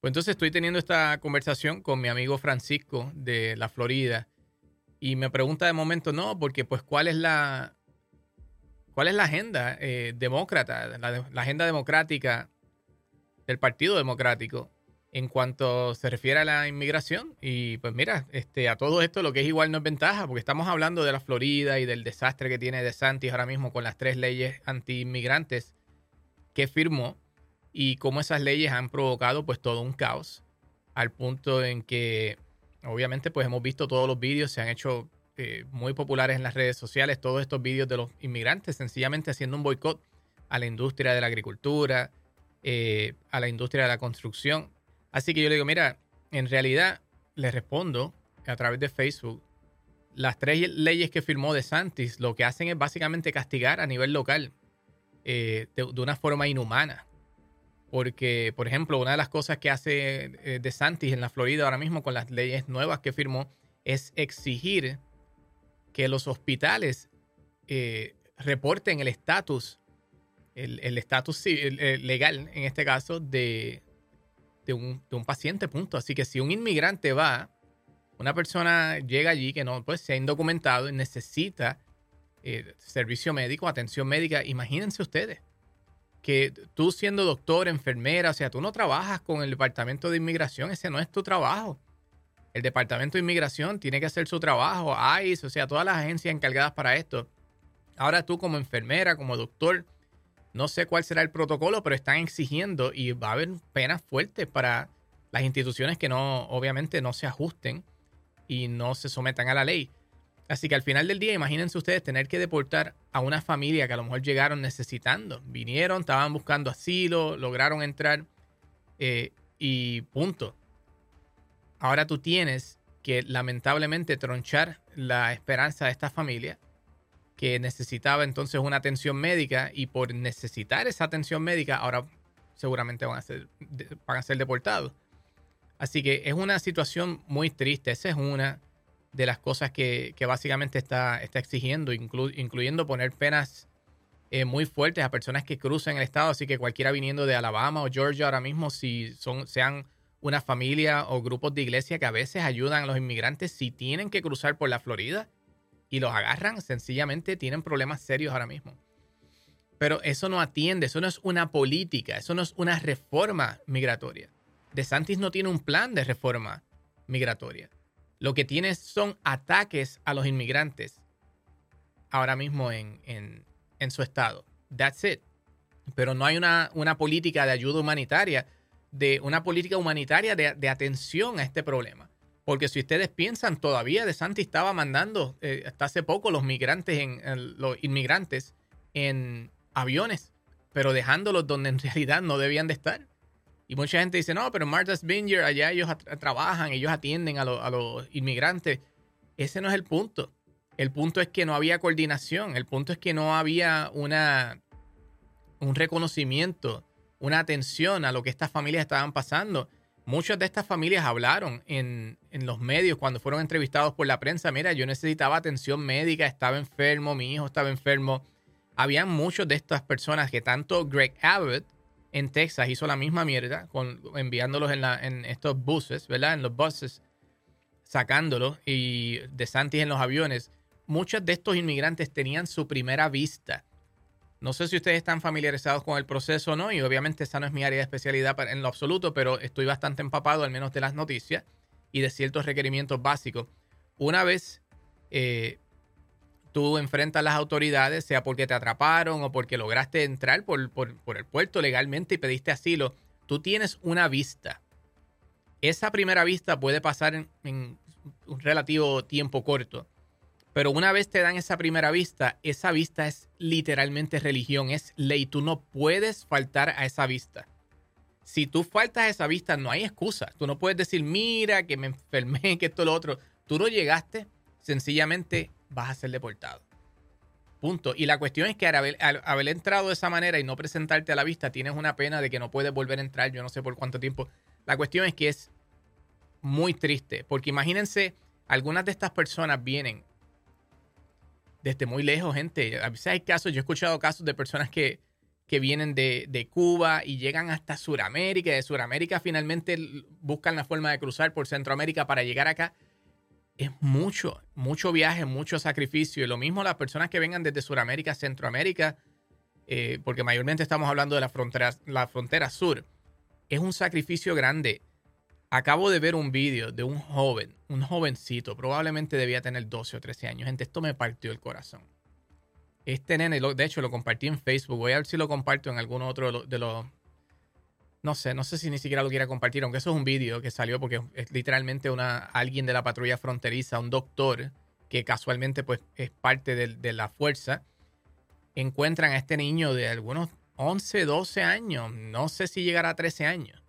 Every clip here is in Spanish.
Pues entonces estoy teniendo esta conversación con mi amigo Francisco de la Florida y me pregunta de momento, no, porque pues cuál es la, cuál es la agenda eh, demócrata, la, agenda democrática del Partido Democrático en cuanto se refiere a la inmigración. Y pues mira, este, a todo esto lo que es igual no es ventaja, porque estamos hablando de la Florida y del desastre que tiene DeSantis ahora mismo con las tres leyes anti-inmigrantes que firmó y cómo esas leyes han provocado pues todo un caos al punto en que obviamente pues hemos visto todos los vídeos, se han hecho eh, muy populares en las redes sociales, todos estos vídeos de los inmigrantes sencillamente haciendo un boicot a la industria de la agricultura, eh, a la industria de la construcción. Así que yo le digo, mira, en realidad le respondo a través de Facebook, las tres leyes que firmó De Santis lo que hacen es básicamente castigar a nivel local eh, de, una forma inhumana. Porque, por ejemplo, una de las cosas que hace eh, De Santis en la Florida ahora mismo con las leyes nuevas que firmó es exigir que los hospitales eh, reporten el estatus, el estatus legal, en este caso, de, de, un, paciente, punto. Así que si un inmigrante va, una persona llega allí que no pues, se ha indocumentado y necesita eh, servicio médico, atención médica, imagínense ustedes que tú siendo doctor, enfermera, o sea, tú no trabajas con el Departamento de Inmigración, ese no es tu trabajo. El Departamento de Inmigración tiene que hacer su trabajo, ICE, o sea, todas las agencias encargadas para esto. Ahora tú como enfermera, como doctor, no sé cuál será el protocolo, pero están exigiendo y va a haber penas fuertes para las instituciones que no, obviamente, no se ajusten y no se sometan a la ley. Así que al final del día, imagínense ustedes tener que deportar a una familia que a lo mejor llegaron necesitando. Vinieron, estaban buscando asilo, lograron entrar eh, y punto. Ahora tú tienes que lamentablemente tronchar la esperanza de esta familia que necesitaba entonces una atención médica y por necesitar esa atención médica ahora seguramente van a ser, van a ser deportados. Así que es una situación muy triste. Esa es una de las cosas que, básicamente está, está exigiendo, incluyendo poner penas eh, muy fuertes a personas que cruzan el estado. Así que cualquiera viniendo de Alabama o Georgia ahora mismo, si son, sean una familia o grupos de iglesia que a veces ayudan a los inmigrantes, si tienen que cruzar por la Florida y los agarran, sencillamente tienen problemas serios ahora mismo. Pero eso no atiende, eso no es una política, eso no es una reforma migratoria. De Santis no tiene un plan de reforma migratoria. Lo que tiene son ataques a los inmigrantes ahora mismo en, su estado. That's it. Pero no hay una, una, política de ayuda humanitaria, de una política humanitaria de, atención a este problema. Porque si ustedes piensan, todavía De Santi estaba mandando eh, hasta hace poco los migrantes en, los inmigrantes en aviones, pero dejándolos donde en realidad no debían de estar. Y mucha gente dice, no, pero Martha's Vineyard, allá ellos trabajan, ellos atienden a, los inmigrantes. Ese no es el punto. El punto es que no había coordinación. El punto es que no había una, un reconocimiento, una atención a lo que estas familias estaban pasando. Muchas de estas familias hablaron en, en, los medios cuando fueron entrevistados por la prensa. Mira, yo necesitaba atención médica, estaba enfermo, mi hijo estaba enfermo. Habían muchas de estas personas que tanto Greg Abbott en Texas hizo la misma mierda, con, enviándolos en, estos buses, ¿verdad? En los buses, sacándolos y de Santis en los aviones. Muchos de estos inmigrantes tenían su primera vista. No sé si ustedes están familiarizados con el proceso o no, y obviamente esa no es mi área de especialidad en lo absoluto, pero estoy bastante empapado al menos de las noticias y de ciertos requerimientos básicos. Una vez eh, tú enfrentas a las autoridades, sea porque te atraparon o porque lograste entrar por, el puerto legalmente y pediste asilo, tú tienes una vista. Esa primera vista puede pasar en, un relativo tiempo corto. Pero una vez te dan esa primera vista, esa vista es literalmente religión, es ley. Tú no puedes faltar a esa vista. Si tú faltas a esa vista, no hay excusa. Tú no puedes decir, mira, que me enfermé, que esto, lo otro. Tú no llegaste, sencillamente vas a ser deportado. Punto. Y la cuestión es que al haber, entrado de esa manera y no presentarte a la vista, tienes una pena de que no puedes volver a entrar, yo no sé por cuánto tiempo. La cuestión es que es muy triste, porque imagínense, algunas de estas personas vienen desde muy lejos, gente. A veces hay casos, yo he escuchado casos de personas que, que vienen de, de Cuba y llegan hasta Sudamérica. De Sudamérica finalmente buscan la forma de cruzar por Centroamérica para llegar acá. Es mucho, mucho viaje, mucho sacrificio. Y lo mismo las personas que vengan desde Sudamérica Centroamérica, eh, porque mayormente estamos hablando de la frontera, la frontera sur. Es un sacrificio grande. Acabo de ver un vídeo de un joven, un jovencito, probablemente debía tener 12 o 13 años. Gente, esto me partió el corazón este nene, de hecho lo compartí en Facebook, voy a ver si lo comparto en algún otro de los... No sé, no sé si ni siquiera lo quiera compartir, aunque eso es un vídeo que salió porque es literalmente una, alguien de la patrulla fronteriza, un doctor que casualmente pues es parte de, de la fuerza, encuentran a este niño de algunos 11, 12 años, no sé si llegará a 13 años.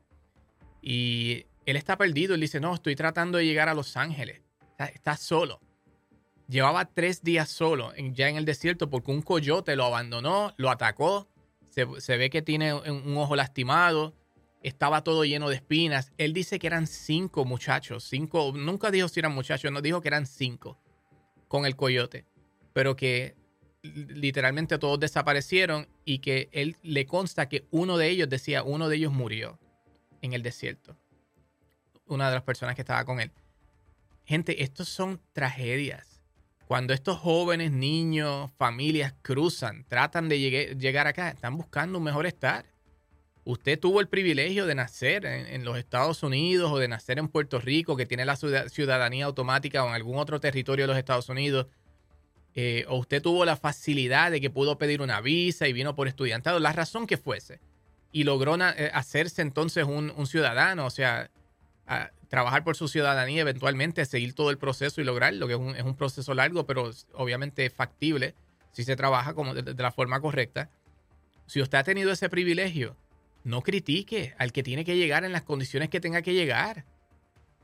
Y él está perdido, él dice, no, estoy tratando de llegar a Los Ángeles, está solo llevaba tres días solo ya en el desierto porque un coyote lo abandonó, lo atacó. Se, ve que tiene un, ojo lastimado. Estaba todo lleno de espinas. Él dice que eran cinco muchachos. Cinco, nunca dijo si eran muchachos, no dijo que eran cinco con el coyote. Pero que literalmente todos desaparecieron y que él le consta que uno de ellos decía, uno de ellos murió en el desierto. Una de las personas que estaba con él. Gente, estos son tragedias cuando estos jóvenes, niños, familias cruzan, tratan de llegar acá, están buscando un mejor estar. Usted tuvo el privilegio de nacer en, los Estados Unidos o de nacer en Puerto Rico, que tiene la ciudadanía automática o en algún otro territorio de los Estados Unidos. Eh, o usted tuvo la facilidad de que pudo pedir una visa y vino por estudiantado, la razón que fuese. Y logró eh, hacerse entonces un, ciudadano, o sea, trabajar por su ciudadanía, eventualmente seguir todo el proceso y lograrlo, que es un, es un proceso largo, pero obviamente factible si se trabaja como de, la forma correcta. Si usted ha tenido ese privilegio, no critique al que tiene que llegar en las condiciones que tenga que llegar.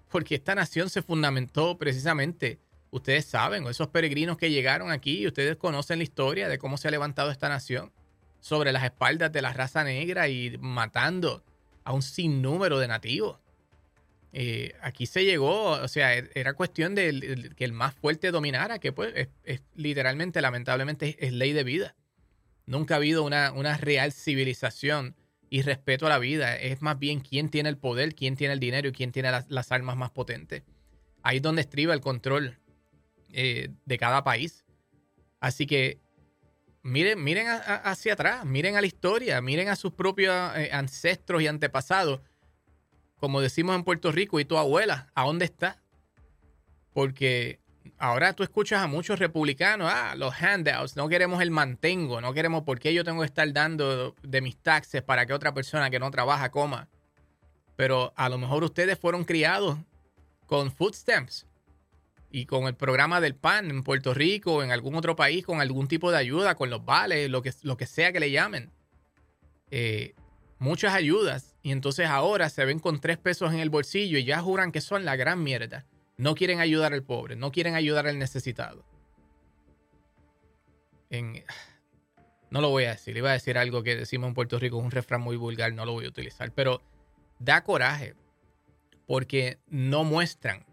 Porque esta nación se fundamentó precisamente, ustedes saben, esos peregrinos que llegaron aquí, ustedes conocen la historia de cómo se ha levantado esta nación sobre las espaldas de la raza negra y matando a un sinnúmero de nativos. Eh, aquí se llegó, o sea, e, era cuestión de, que el más fuerte dominara, que pues es, literalmente, lamentablemente, es, ley de vida. Nunca ha habido una, una, real civilización y respeto a la vida. Es más bien quién tiene el poder, quién tiene el dinero y quién tiene las, armas más potentes. Ahí es donde estriba el control eh, de cada país. Así que miren, miren hacia atrás, miren a la historia, miren a sus propios eh, ancestros y antepasados como decimos en Puerto Rico, y tu abuela, ¿a dónde está? Porque ahora tú escuchas a muchos republicanos, ah, los handouts, no queremos el mantengo, no queremos por qué yo tengo que estar dando de mis taxes para que otra persona que no trabaja coma. Pero a lo mejor ustedes fueron criados con food stamps y con el programa del PAN en Puerto Rico o en algún otro país con algún tipo de ayuda, con los vales, lo que, lo que sea que le llamen. Eh, muchas ayudas y entonces ahora se ven con tres pesos en el bolsillo y ya juran que son la gran mierda. No quieren ayudar al pobre, no quieren ayudar al necesitado. no lo voy a decir, iba a decir algo que decimos en Puerto Rico, un refrán muy vulgar, no lo voy a utilizar, pero da coraje porque no muestran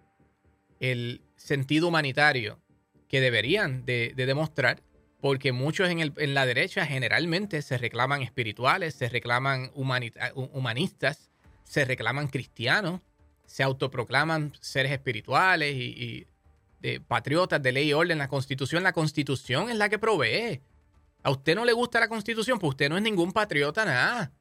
el sentido humanitario que deberían de demostrar porque muchos en, la derecha generalmente se reclaman espirituales, se reclaman humanistas, se reclaman cristianos, se autoproclaman seres espirituales y, patriotas de ley y orden. La constitución, la constitución es la que provee. A usted no le gusta la constitución, pues usted no es ningún patriota, nada.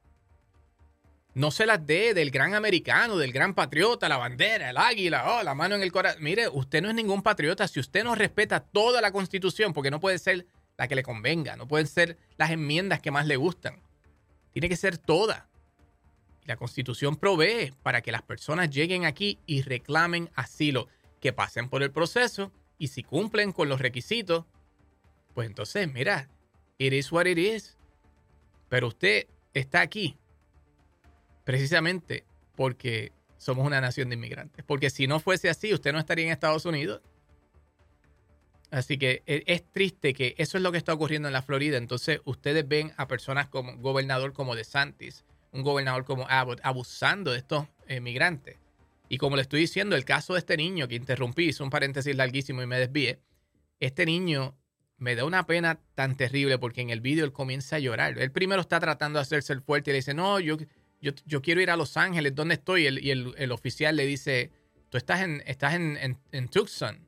No se las dé del gran americano, del gran patriota, la bandera, el águila, oh, la mano en el corazón. Mire, usted no es ningún patriota si usted no respeta toda la constitución, porque no puede ser la que le convenga. No pueden ser las enmiendas que más le gustan. Tiene que ser toda. La constitución provee para que las personas lleguen aquí y reclamen asilo, que pasen por el proceso y si cumplen con los requisitos, pues entonces, mira, is what it is. Pero usted está aquí precisamente porque somos una nación de inmigrantes. Porque si no fuese así, usted no estaría en Estados Unidos Así que e, es triste que eso es lo que está ocurriendo en la Florida. Entonces, ustedes ven a personas como gobernador como DeSantis, un gobernador como Abbott, abusando de estos migrantes. Y como le estoy diciendo, el caso de este niño que interrumpí, hizo un paréntesis larguísimo y me desvíe. Este niño me da una pena tan terrible porque en el vídeo él comienza a llorar. Él primero está tratando de hacerse el fuerte y le dice, no, yo, yo, quiero ir a Los Ángeles, ¿dónde estoy? y el, oficial le dice, tú estás en, estás en, en, Tucson,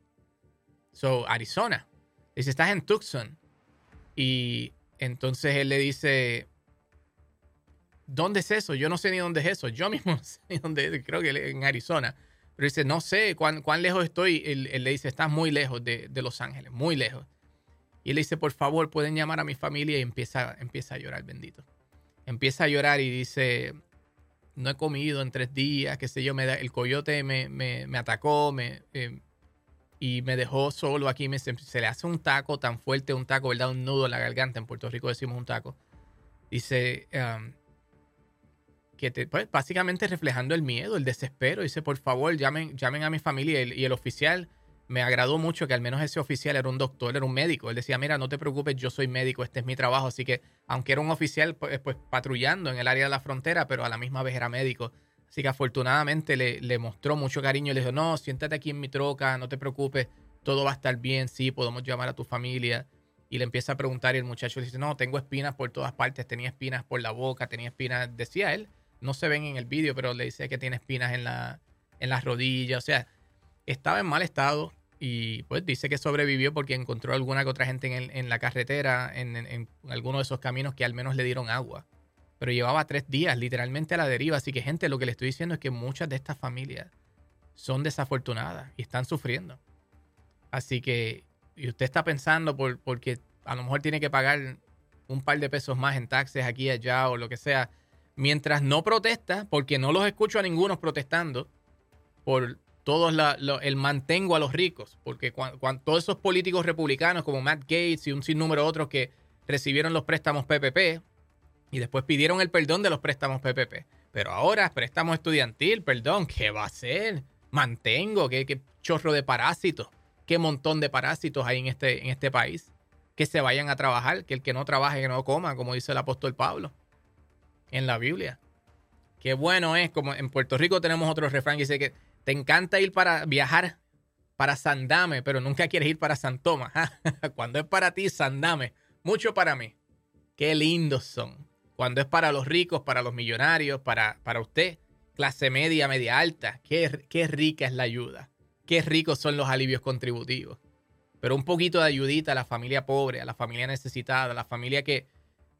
so, Arizona. dice, estás en Tucson. Y entonces él le dice, ¿dónde es eso? Yo no sé ni dónde es eso. Yo mismo no sé dónde, creo que en Arizona. Pero dice, no sé cuán, cuán lejos estoy. Él, le dice, estás muy lejos de, de, Los Ángeles, muy lejos. Y él le dice, por favor, pueden llamar a mi familia y empieza, empieza a llorar, bendito. Empieza a llorar y dice, no he comido en tres días, qué sé yo, me da, el coyote me, me, me atacó me, eh, y me dejó solo aquí. Me, se, le hace un taco tan fuerte, un taco, ¿verdad? Un nudo en la garganta. En Puerto Rico decimos un taco. Dice, um, que te, pues, básicamente reflejando el miedo, el desespero. Dice, por favor, llamen, llamen a mi familia. Y el, oficial me agradó mucho que al menos ese oficial era un doctor, era un médico. Él decía, mira, no te preocupes, yo soy médico, este es mi trabajo. Así que, aunque era un oficial, pues, pues patrullando en el área de la frontera, pero a la misma vez era médico. Así que afortunadamente le, le mostró mucho cariño. Le dijo, no, siéntate aquí en mi troca, no te preocupes, todo va a estar bien, sí, podemos llamar a tu familia. Y le empieza a preguntar y el muchacho le dice, no, tengo espinas por todas partes, tenía espinas por la boca, tenía espinas, decía él, no se ven en el vídeo, pero le dice que tiene espinas en, la, en las rodillas. O sea, estaba en mal estado y pues dice que sobrevivió porque encontró alguna que otra gente en, la carretera, en, en, alguno de esos caminos que al menos le dieron agua. Pero llevaba tres días literalmente a la deriva. Así que gente, lo que le estoy diciendo es que muchas de estas familias son desafortunadas y están sufriendo. Así que, y usted está pensando por, porque a lo mejor tiene que pagar un par de pesos más en taxes aquí allá o lo que sea mientras no protesta, porque no los escucho a ninguno protestando por todo el mantengo a los ricos, porque cuando, todos esos políticos republicanos como Matt Gates y un sinnúmero de otros que recibieron los préstamos PPP y después pidieron el perdón de los préstamos PPP, pero ahora préstamo estudiantil, perdón, ¿qué va a ser? Mantengo, qué, qué chorro de parásitos, qué montón de parásitos hay en este, en este país, que se vayan a trabajar, que el que no trabaje, que no coma, como dice el apóstol Pablo en la Biblia. Qué bueno es, como en Puerto Rico tenemos otro refrán que dice que te encanta ir para viajar para Sandame, pero nunca quieres ir para San. Cuando es para ti, Sandame. Mucho para mí. Qué lindos son. Cuando es para los ricos, para los millonarios, para, para usted, clase media, media alta. Qué, qué rica es la ayuda. Qué ricos son los alivios contributivos. Pero un poquito de ayudita a la familia pobre, a la familia necesitada, a la familia que,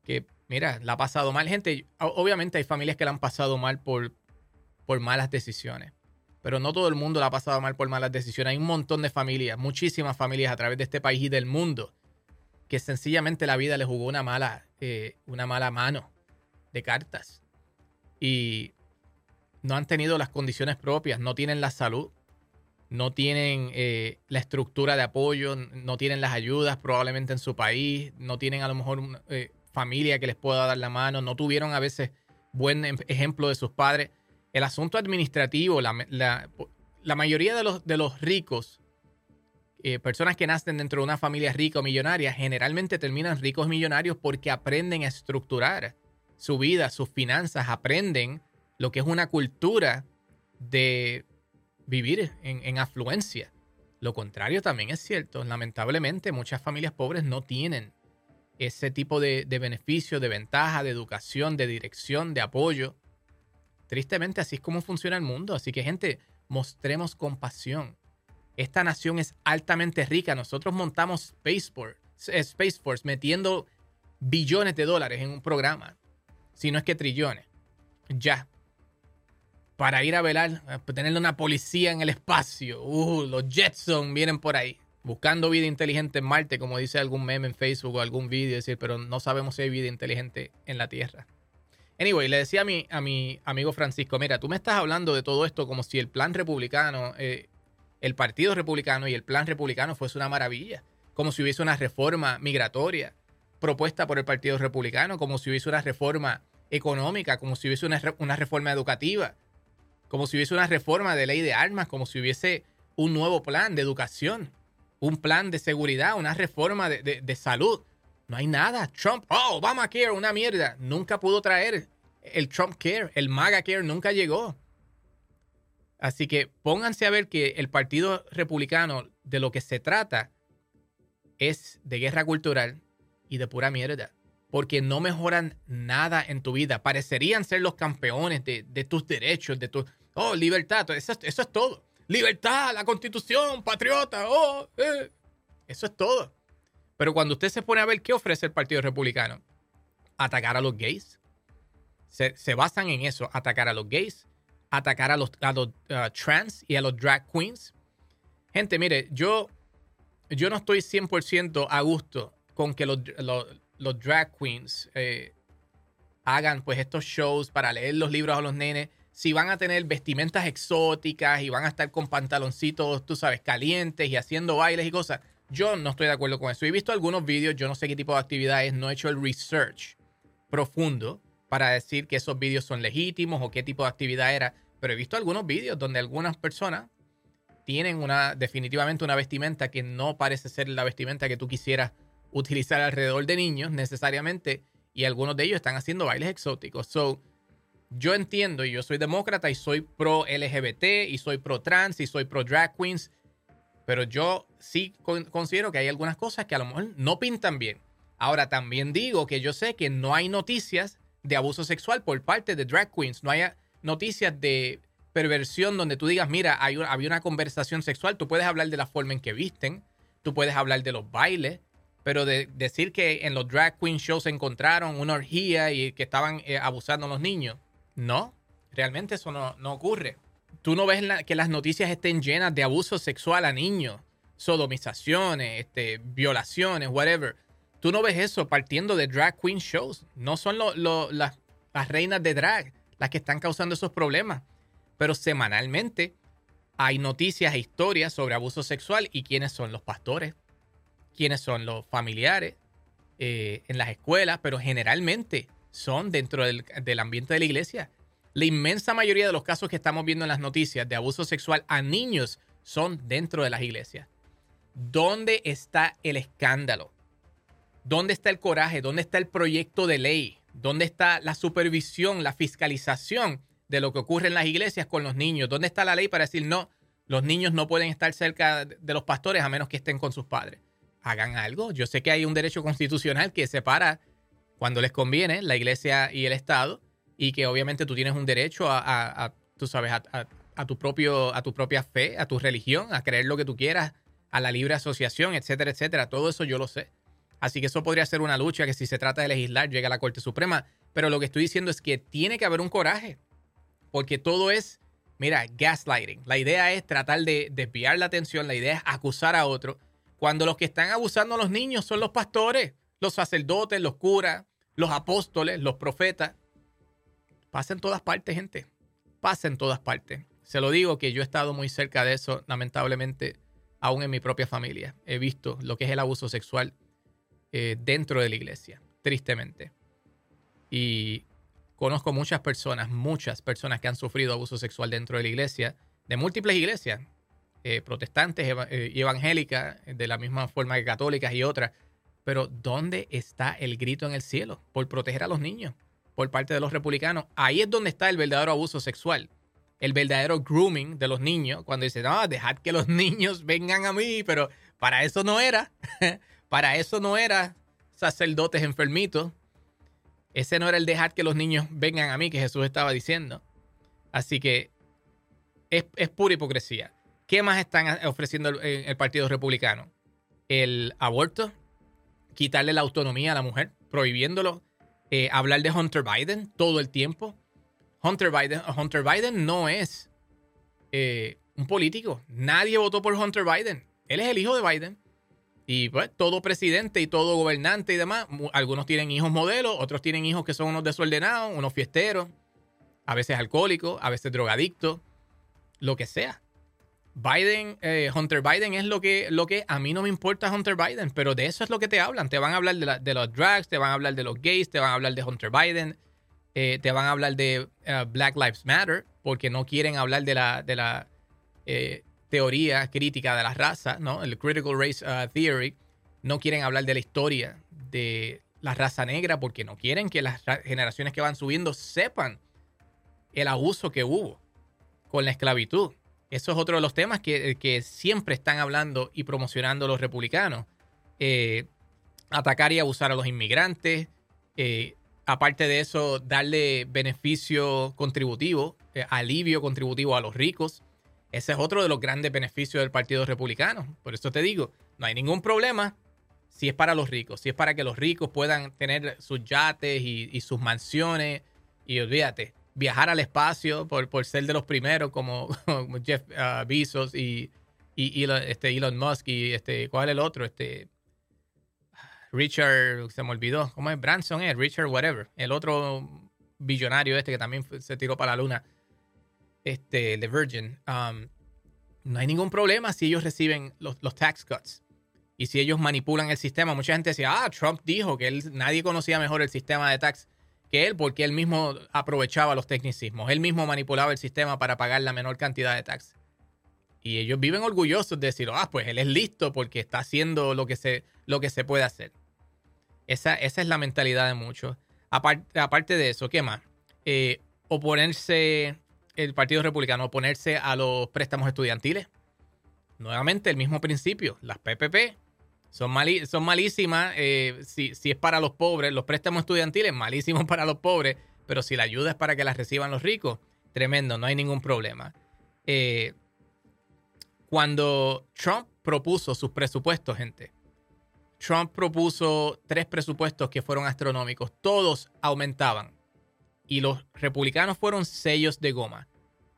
que mira, la ha pasado mal. Gente, obviamente hay familias que la han pasado mal por, por malas decisiones. Pero no todo el mundo la ha pasado mal por malas decisiones. Hay un montón de familias, muchísimas familias a través de este país y del mundo, que sencillamente la vida les jugó una mala, eh, una mala mano de cartas. Y no han tenido las condiciones propias, no tienen la salud, no tienen eh, la estructura de apoyo, no tienen las ayudas probablemente en su país, no tienen a lo mejor eh, familia que les pueda dar la mano, no tuvieron a veces buen em, ejemplo de sus padres. El asunto administrativo, la, mayoría de los, de los ricos, eh, personas que nacen dentro de una familia rica o millonaria, generalmente terminan ricos millonarios porque aprenden a estructurar su vida, sus finanzas, aprenden lo que es una cultura de vivir en, en afluencia. Lo contrario también es cierto. Lamentablemente, muchas familias pobres no tienen ese tipo de, de beneficio, de ventaja, de educación, de dirección, de apoyo. Tristemente así es como funciona el mundo. Así que gente, mostremos compasión. Esta nación es altamente rica. Nosotros montamos Space Force, Space Force metiendo billones de dólares en un programa. Si no es que trillones. Ya. Para ir a velar, tener una policía en el espacio. Uh, los Jetson vienen por ahí buscando vida inteligente en Marte, como dice algún meme en Facebook o algún vídeo, decir, pero no sabemos si hay vida inteligente en la Tierra. Anyway, le decía a mi, a mi amigo Francisco, mira, tú me estás hablando de todo esto como si el plan republicano, eh, el partido republicano y el plan republicano fuese una maravilla, como si hubiese una reforma migratoria propuesta por el partido republicano, como si hubiese una reforma económica, como si hubiese una, una reforma educativa, como si hubiese una reforma de ley de armas, como si hubiese un nuevo plan de educación un plan de seguridad, una reforma de, salud. No hay nada. Trump, oh, Obamacare, una mierda. Nunca pudo traer el Trump Care, el MAGA Care nunca llegó. Así que pónganse a ver que el Partido Republicano, de lo que se trata, es de guerra cultural y de pura mierda. Porque no mejoran nada en tu vida. Parecerían ser los campeones de, tus derechos, de tu... Oh, libertad, eso, eso, es todo. Libertad, la constitución, patriota, oh, eh. Eso es todo. Pero cuando usted se pone a ver qué ofrece el Partido Republicano, atacar a los gays. Se, basan en eso, atacar a los gays, atacar a los, uh, trans y a los drag queens. Gente, mire, yo, yo no estoy 100% a gusto con que los, los, drag queens eh, hagan pues estos shows para leer los libros a los nenes. Si van a tener vestimentas exóticas y van a estar con pantaloncitos, tú sabes, calientes y haciendo bailes y cosas. Yo no estoy de acuerdo con eso. He visto algunos vídeos, yo no sé qué tipo de actividades, no he hecho el research profundo para decir que esos vídeos son legítimos o qué tipo de actividad era, pero he visto algunos vídeos donde algunas personas tienen una definitivamente una vestimenta que no parece ser la vestimenta que tú quisieras utilizar alrededor de niños necesariamente y algunos de ellos están haciendo bailes exóticos. So, yo entiendo y yo soy demócrata y soy pro LGBT y soy pro trans y soy pro drag queens pero yo sí considero que hay algunas cosas que a lo mejor no pintan bien. Ahora también digo que yo sé que no hay noticias de abuso sexual por parte de drag queens. No hay noticias de perversión donde tú digas, mira, hay había una conversación sexual. Tú puedes hablar de la forma en que visten, tú puedes hablar de los bailes, pero de decir que en los drag queen shows se encontraron una orgía y que estaban eh, abusando a los niños, no, realmente eso no, no ocurre tú no ves que las noticias estén llenas de abuso sexual a niños, sodomizaciones, este, violaciones, whatever. Tú no ves eso partiendo de drag queen shows. No son las, las reinas de drag las que están causando esos problemas. Pero semanalmente hay noticias e historias sobre abuso sexual y quiénes son los pastores, quiénes son los familiares eh, en las escuelas, pero generalmente son dentro del, del ambiente de la iglesia la inmensa mayoría de los casos que estamos viendo en las noticias de abuso sexual a niños son dentro de las iglesias. ¿Dónde está el escándalo? ¿Dónde está el coraje? ¿Dónde está el proyecto de ley? ¿Dónde está la supervisión, la fiscalización de lo que ocurre en las iglesias con los niños? ¿Dónde está la ley para decir no, los niños no pueden estar cerca de los pastores a menos que estén con sus padres? Hagan algo. Yo sé que hay un derecho constitucional que separa cuando les conviene la iglesia y el Estado y que obviamente tú tienes un derecho a, tú sabes, a, tu propio, a tu propia fe, a tu religión, a creer lo que tú quieras, a la libre asociación, etcétera, etcétera. Todo eso yo lo sé. Así que eso podría ser una lucha que si se trata de legislar llegue a la Corte Suprema. Pero lo que estoy diciendo es que tiene que haber un coraje. Porque todo es, mira, gaslighting. La idea es tratar de desviar la atención, la idea es acusar a otro. Cuando los que están abusando a los niños son los pastores, los sacerdotes, los curas, los apóstoles, los profetas. Pasa en todas partes, gente. Pasa en todas partes. Se lo digo que yo he estado muy cerca de eso, lamentablemente, aún en mi propia familia. He visto lo que es el abuso sexual eh, dentro de la iglesia, tristemente. Y conozco muchas personas, muchas personas que han sufrido abuso sexual dentro de la iglesia, de múltiples iglesias, eh, protestantes eh, y evangélicas, de la misma forma que católicas y otras. Pero ¿dónde está el grito en el cielo por proteger a los niños? por parte de los republicanos, ahí es donde está el verdadero abuso sexual. El verdadero grooming de los niños, cuando dicen, no, dejad que los niños vengan a mí, pero para eso no era, para eso no era sacerdotes enfermitos. Ese no era el dejar que los niños vengan a mí que Jesús estaba diciendo. Así que es, pura hipocresía. ¿Qué más están ofreciendo el Partido Republicano? El aborto, quitarle la autonomía a la mujer, prohibiéndolo eh, hablar de Hunter Biden todo el tiempo. Hunter Biden, Hunter Biden no es eh, un político. Nadie votó por Hunter Biden. Él es el hijo de Biden. Y pues todo presidente y todo gobernante y demás, algunos tienen hijos modelos, otros tienen hijos que son unos desordenados, unos fiesteros, a veces alcohólicos, a veces drogadictos, lo que sea. Biden, eh, Hunter Biden es lo que, lo que a mí no me importa Hunter Biden, pero de eso es lo que te hablan. Te van a hablar de, los drugs, te van a hablar de los gays, te van a hablar de Hunter Biden, eh, te van a hablar de eh, Black Lives Matter, porque no quieren hablar de la, de la teoría crítica de la raza, ¿no? El Critical Race uh, Theory. No quieren hablar de la historia de la raza negra porque no quieren que las generaciones que van subiendo sepan el abuso que hubo con la esclavitud eso es otro de los temas que, siempre están hablando y promocionando los republicanos. eh, atacar y abusar a los inmigrantes. Eh, aparte de eso, darle beneficio contributivo, eh, alivio contributivo a los ricos. Ese es otro de los grandes beneficios del Partido Republicano. Por eso te digo, no hay ningún problema si es para los ricos, si es para que los ricos puedan tener sus yates y, sus mansiones. Y olvídate, viajar al espacio por, por ser de los primeros como, Jeff uh, Bezos y, y, este Elon Musk y este, ¿cuál es el otro? Este Richard, se me olvidó, ¿cómo es? Branson, eh? Richard, whatever. El otro billonario este que también se tiró para la luna, este, The Virgin. Um, no hay ningún problema si ellos reciben los, los, tax cuts y si ellos manipulan el sistema. Mucha gente decía, ah, Trump dijo que él, nadie conocía mejor el sistema de tax que él porque él mismo aprovechaba los tecnicismos. Él mismo manipulaba el sistema para pagar la menor cantidad de tax. Y ellos viven orgullosos de decir, ah, pues él es listo porque está haciendo lo que se, lo que se puede hacer. Esa, esa es la mentalidad de muchos. Aparte, aparte de eso, ¿qué más? Eh, oponerse, el Partido Republicano, oponerse a los préstamos estudiantiles. Nuevamente, el mismo principio. Las PPP son, son malísimas eh, si, si, es para los pobres. Los préstamos estudiantiles, malísimos para los pobres. Pero si la ayuda es para que las reciban los ricos, tremendo, no hay ningún problema. Eh, cuando Trump propuso sus presupuestos, gente, Trump propuso tres presupuestos que fueron astronómicos. Todos aumentaban. Y los republicanos fueron sellos de goma.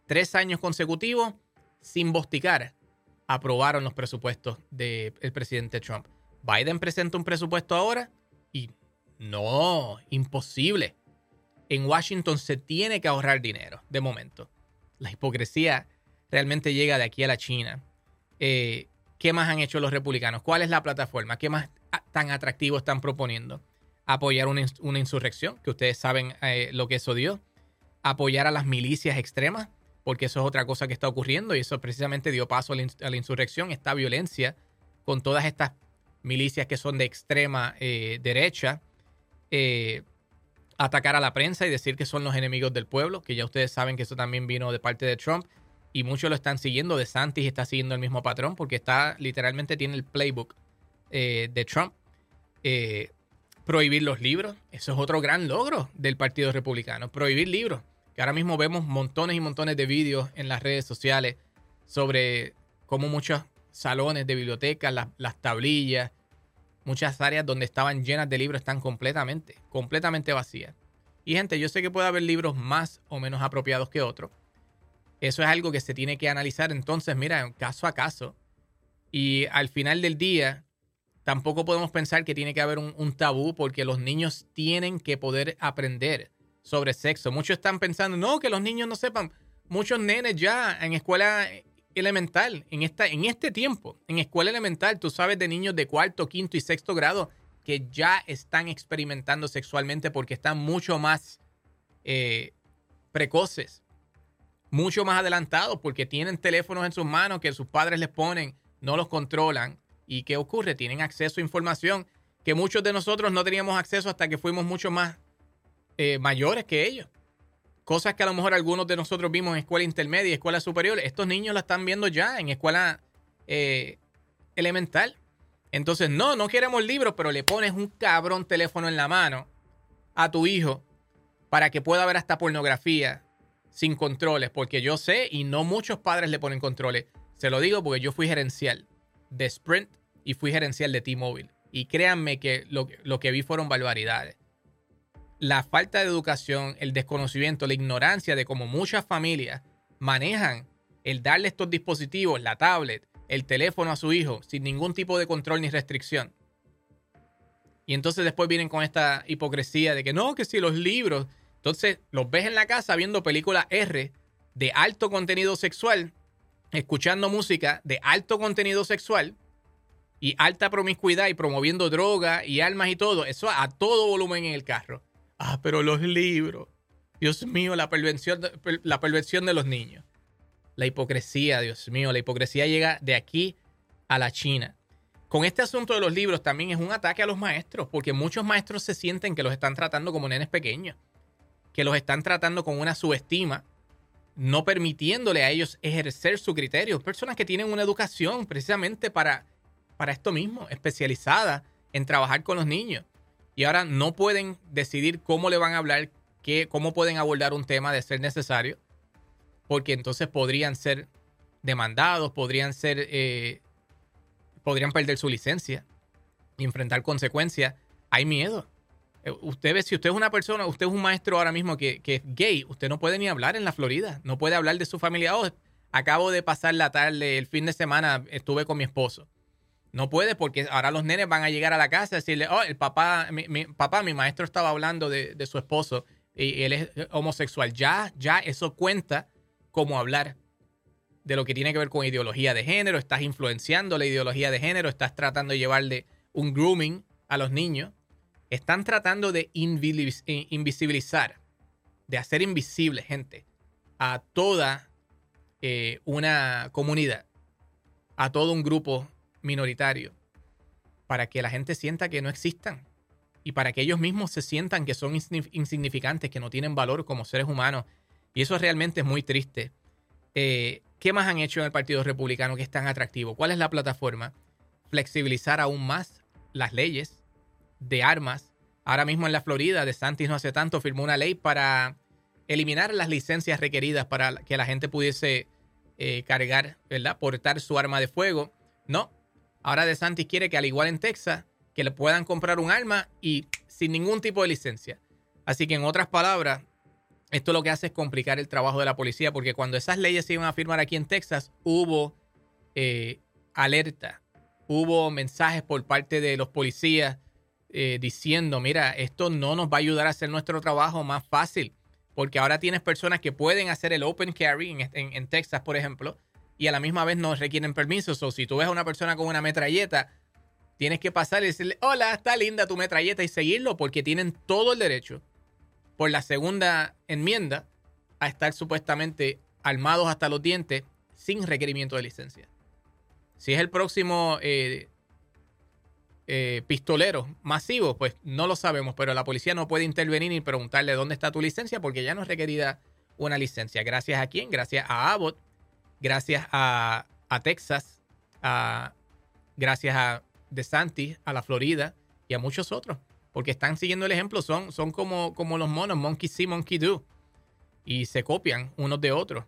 Tres años consecutivos, sin bosticar, aprobaron los presupuestos del presidente Trump. Biden presenta un presupuesto ahora y no, imposible. En Washington se tiene que ahorrar dinero, de momento. La hipocresía realmente llega de aquí a la China. Eh, ¿Qué más han hecho los republicanos? ¿Cuál es la plataforma? ¿Qué más tan atractivo están proponiendo? Apoyar una, insurrección, que ustedes saben eh, lo que eso dio. Apoyar a las milicias extremas, porque eso es otra cosa que está ocurriendo y eso precisamente dio paso a la, insurrección, esta violencia con todas estas milicias que son de extrema eh, derecha. atacar a la prensa y decir que son los enemigos del pueblo, que ya ustedes saben que eso también vino de parte de Trump y muchos lo están siguiendo. De Santis está siguiendo el mismo patrón porque está literalmente tiene el playbook eh, de Trump. Eh, prohibir los libros, eso es otro gran logro del Partido Republicano. Prohibir libros, que ahora mismo vemos montones y montones de vídeos en las redes sociales sobre cómo muchos salones de bibliotecas, las tablillas, muchas áreas donde estaban llenas de libros están completamente, completamente vacías. Y gente, yo sé que puede haber libros más o menos apropiados que otros eso es algo que se tiene que analizar entonces, mira, caso a caso. Y al final del día, tampoco podemos pensar que tiene que haber un, tabú porque los niños tienen que poder aprender sobre sexo. Muchos están pensando, no, que los niños no sepan. Muchos nenes ya en escuela elemental, en, esta, en este tiempo, en escuela elemental, tú sabes de niños de cuarto, quinto y sexto grado que ya están experimentando sexualmente porque están mucho más eh, precoces mucho más adelantados porque tienen teléfonos en sus manos que sus padres les ponen, no los controlan. ¿Y qué ocurre? Tienen acceso a información que muchos de nosotros no teníamos acceso hasta que fuimos mucho más eh, mayores que ellos. Cosas que a lo mejor algunos de nosotros vimos en escuela intermedia y escuela superior. Estos niños la están viendo ya en escuela eh, elemental. Entonces, no, no queremos libros, pero le pones un cabrón teléfono en la mano a tu hijo para que pueda ver hasta pornografía sin controles, porque yo sé y no muchos padres le ponen controles. Se lo digo porque yo fui gerencial de Sprint y fui gerencial de T-Mobile. Y créanme que lo, lo que vi fueron barbaridades. La falta de educación, el desconocimiento, la ignorancia de cómo muchas familias manejan el darle estos dispositivos, la tablet, el teléfono a su hijo, sin ningún tipo de control ni restricción. Y entonces después vienen con esta hipocresía de que no, que si los libros, entonces, los ves en la casa viendo películas R de alto contenido sexual, escuchando música de alto contenido sexual y alta promiscuidad y promoviendo droga y armas y todo, eso a todo volumen en el carro. Ah, pero los libros. Dios mío, la perversión, la perversión de los niños. La hipocresía, Dios mío, la hipocresía llega de aquí a la China. Con este asunto de los libros también es un ataque a los maestros, porque muchos maestros se sienten que los están tratando como nenes pequeños que los están tratando con una subestima, no permitiéndole a ellos ejercer su criterio. Personas que tienen una educación precisamente para para esto mismo, especializada en trabajar con los niños. Y ahora no pueden decidir cómo le van a hablar, qué, cómo pueden abordar un tema de ser necesario, porque entonces podrían ser demandados, podrían ser, eh, podrían perder su licencia y enfrentar consecuencias. Hay miedo. Eh, usted ve, si usted es una persona, usted es un maestro ahora mismo que, que, es gay, usted no puede ni hablar en la Florida, no puede hablar de su familia. Oh, acabo de pasar la tarde, el fin de semana estuve con mi esposo. No puede porque ahora los nenes van a llegar a la casa y decirle, oh, el papá, mi, papá, mi maestro estaba hablando de, su esposo y él es homosexual. Ya, ya eso cuenta como hablar de lo que tiene que ver con ideología de género, estás influenciando la ideología de género, estás tratando de llevarle un grooming a los niños. Están tratando de invisibilizar, de hacer invisible, gente, a toda eh, una comunidad, a todo un grupo minoritario, para que la gente sienta que no existan y para que ellos mismos se sientan que son insignificantes, que no tienen valor como seres humanos. Y eso realmente es muy triste. Eh, ¿Qué más han hecho en el Partido Republicano que es tan atractivo? ¿Cuál es la plataforma? Flexibilizar aún más las leyes de armas. Ahora mismo en la Florida, de Santis no hace tanto firmó una ley para eliminar las licencias requeridas para que la gente pudiese eh, cargar, ¿verdad? Portar su arma de fuego. No. Ahora De Santis quiere que, al igual en Texas, que le puedan comprar un arma y sin ningún tipo de licencia. Así que, en otras palabras, esto lo que hace es complicar el trabajo de la policía, porque cuando esas leyes se iban a firmar aquí en Texas, hubo eh, alerta, hubo mensajes por parte de los policías eh, diciendo, mira, esto no nos va a ayudar a hacer nuestro trabajo más fácil porque ahora tienes personas que pueden hacer el open carry en, Texas, por ejemplo, y a la misma vez no requieren permisos. O si tú ves a una persona con una metralleta, tienes que pasar y decirle, hola, está linda tu metralleta y seguirlo porque tienen todo el derecho, por la segunda enmienda, a estar supuestamente armados hasta los dientes sin requerimiento de licencia. Si es el próximo eh, eh, pistoleros masivos, pues no lo sabemos, pero la policía no puede intervenir y preguntarle dónde está tu licencia porque ya no es requerida una licencia. Gracias a quién? Gracias a Abbott, gracias a, Texas, gracias a DeSantis, a la Florida y a muchos otros, porque están siguiendo el ejemplo, son, son como, como los monos, monkey see, monkey do, y se copian unos de otros.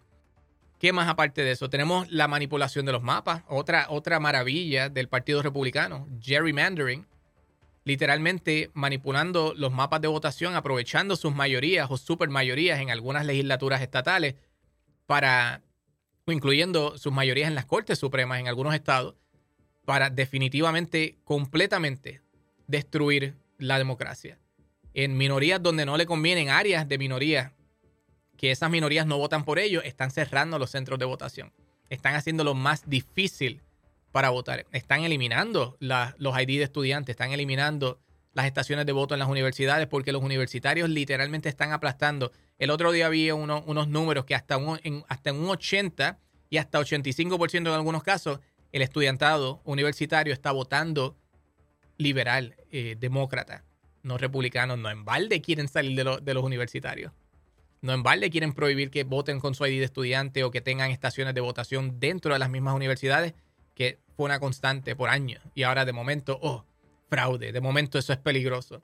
¿Qué más aparte de eso? Tenemos la manipulación de los mapas, otra, otra maravilla del Partido Republicano, gerrymandering, literalmente manipulando los mapas de votación, aprovechando sus mayorías o supermayorías en algunas legislaturas estatales para, incluyendo sus mayorías en las Cortes Supremas en algunos estados, para definitivamente, completamente destruir la democracia. En minorías donde no le convienen, áreas de minorías que esas minorías no votan por ellos, están cerrando los centros de votación. Están haciéndolo más difícil para votar. Están eliminando los ID de estudiantes, están eliminando las estaciones de voto en las universidades porque los universitarios literalmente están aplastando. El otro día había unos números que hasta un, en, un 80 y hasta 85% en algunos casos, el estudiantado universitario está votando liberal, eh, demócrata, no republicano. No en balde quieren salir de, de los universitarios. No en balde quieren prohibir que voten con su ID de estudiante o que tengan estaciones de votación dentro de las mismas universidades, que fue una constante por años. Y ahora de momento, oh, fraude, de momento eso es peligroso.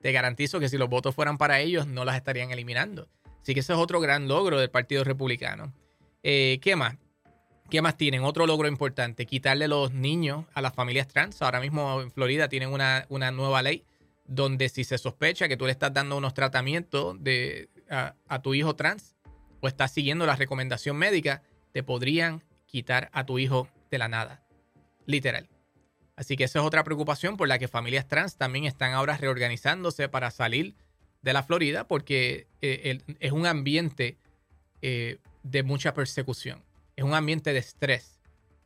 Te garantizo que si los votos fueran para ellos, no las estarían eliminando. Así que ese es otro gran logro del Partido Republicano. Eh, ¿Qué más? ¿Qué más tienen? Otro logro importante, quitarle los niños a las familias trans. Ahora mismo en Florida tienen una, una nueva ley donde si se sospecha que tú le estás dando unos tratamientos de a, tu hijo trans o estás siguiendo la recomendación médica, te podrían quitar a tu hijo de la nada. Literal. Así que esa es otra preocupación por la que familias trans también están ahora reorganizándose para salir de la Florida porque eh, es un ambiente eh, de mucha persecución. Es un ambiente de estrés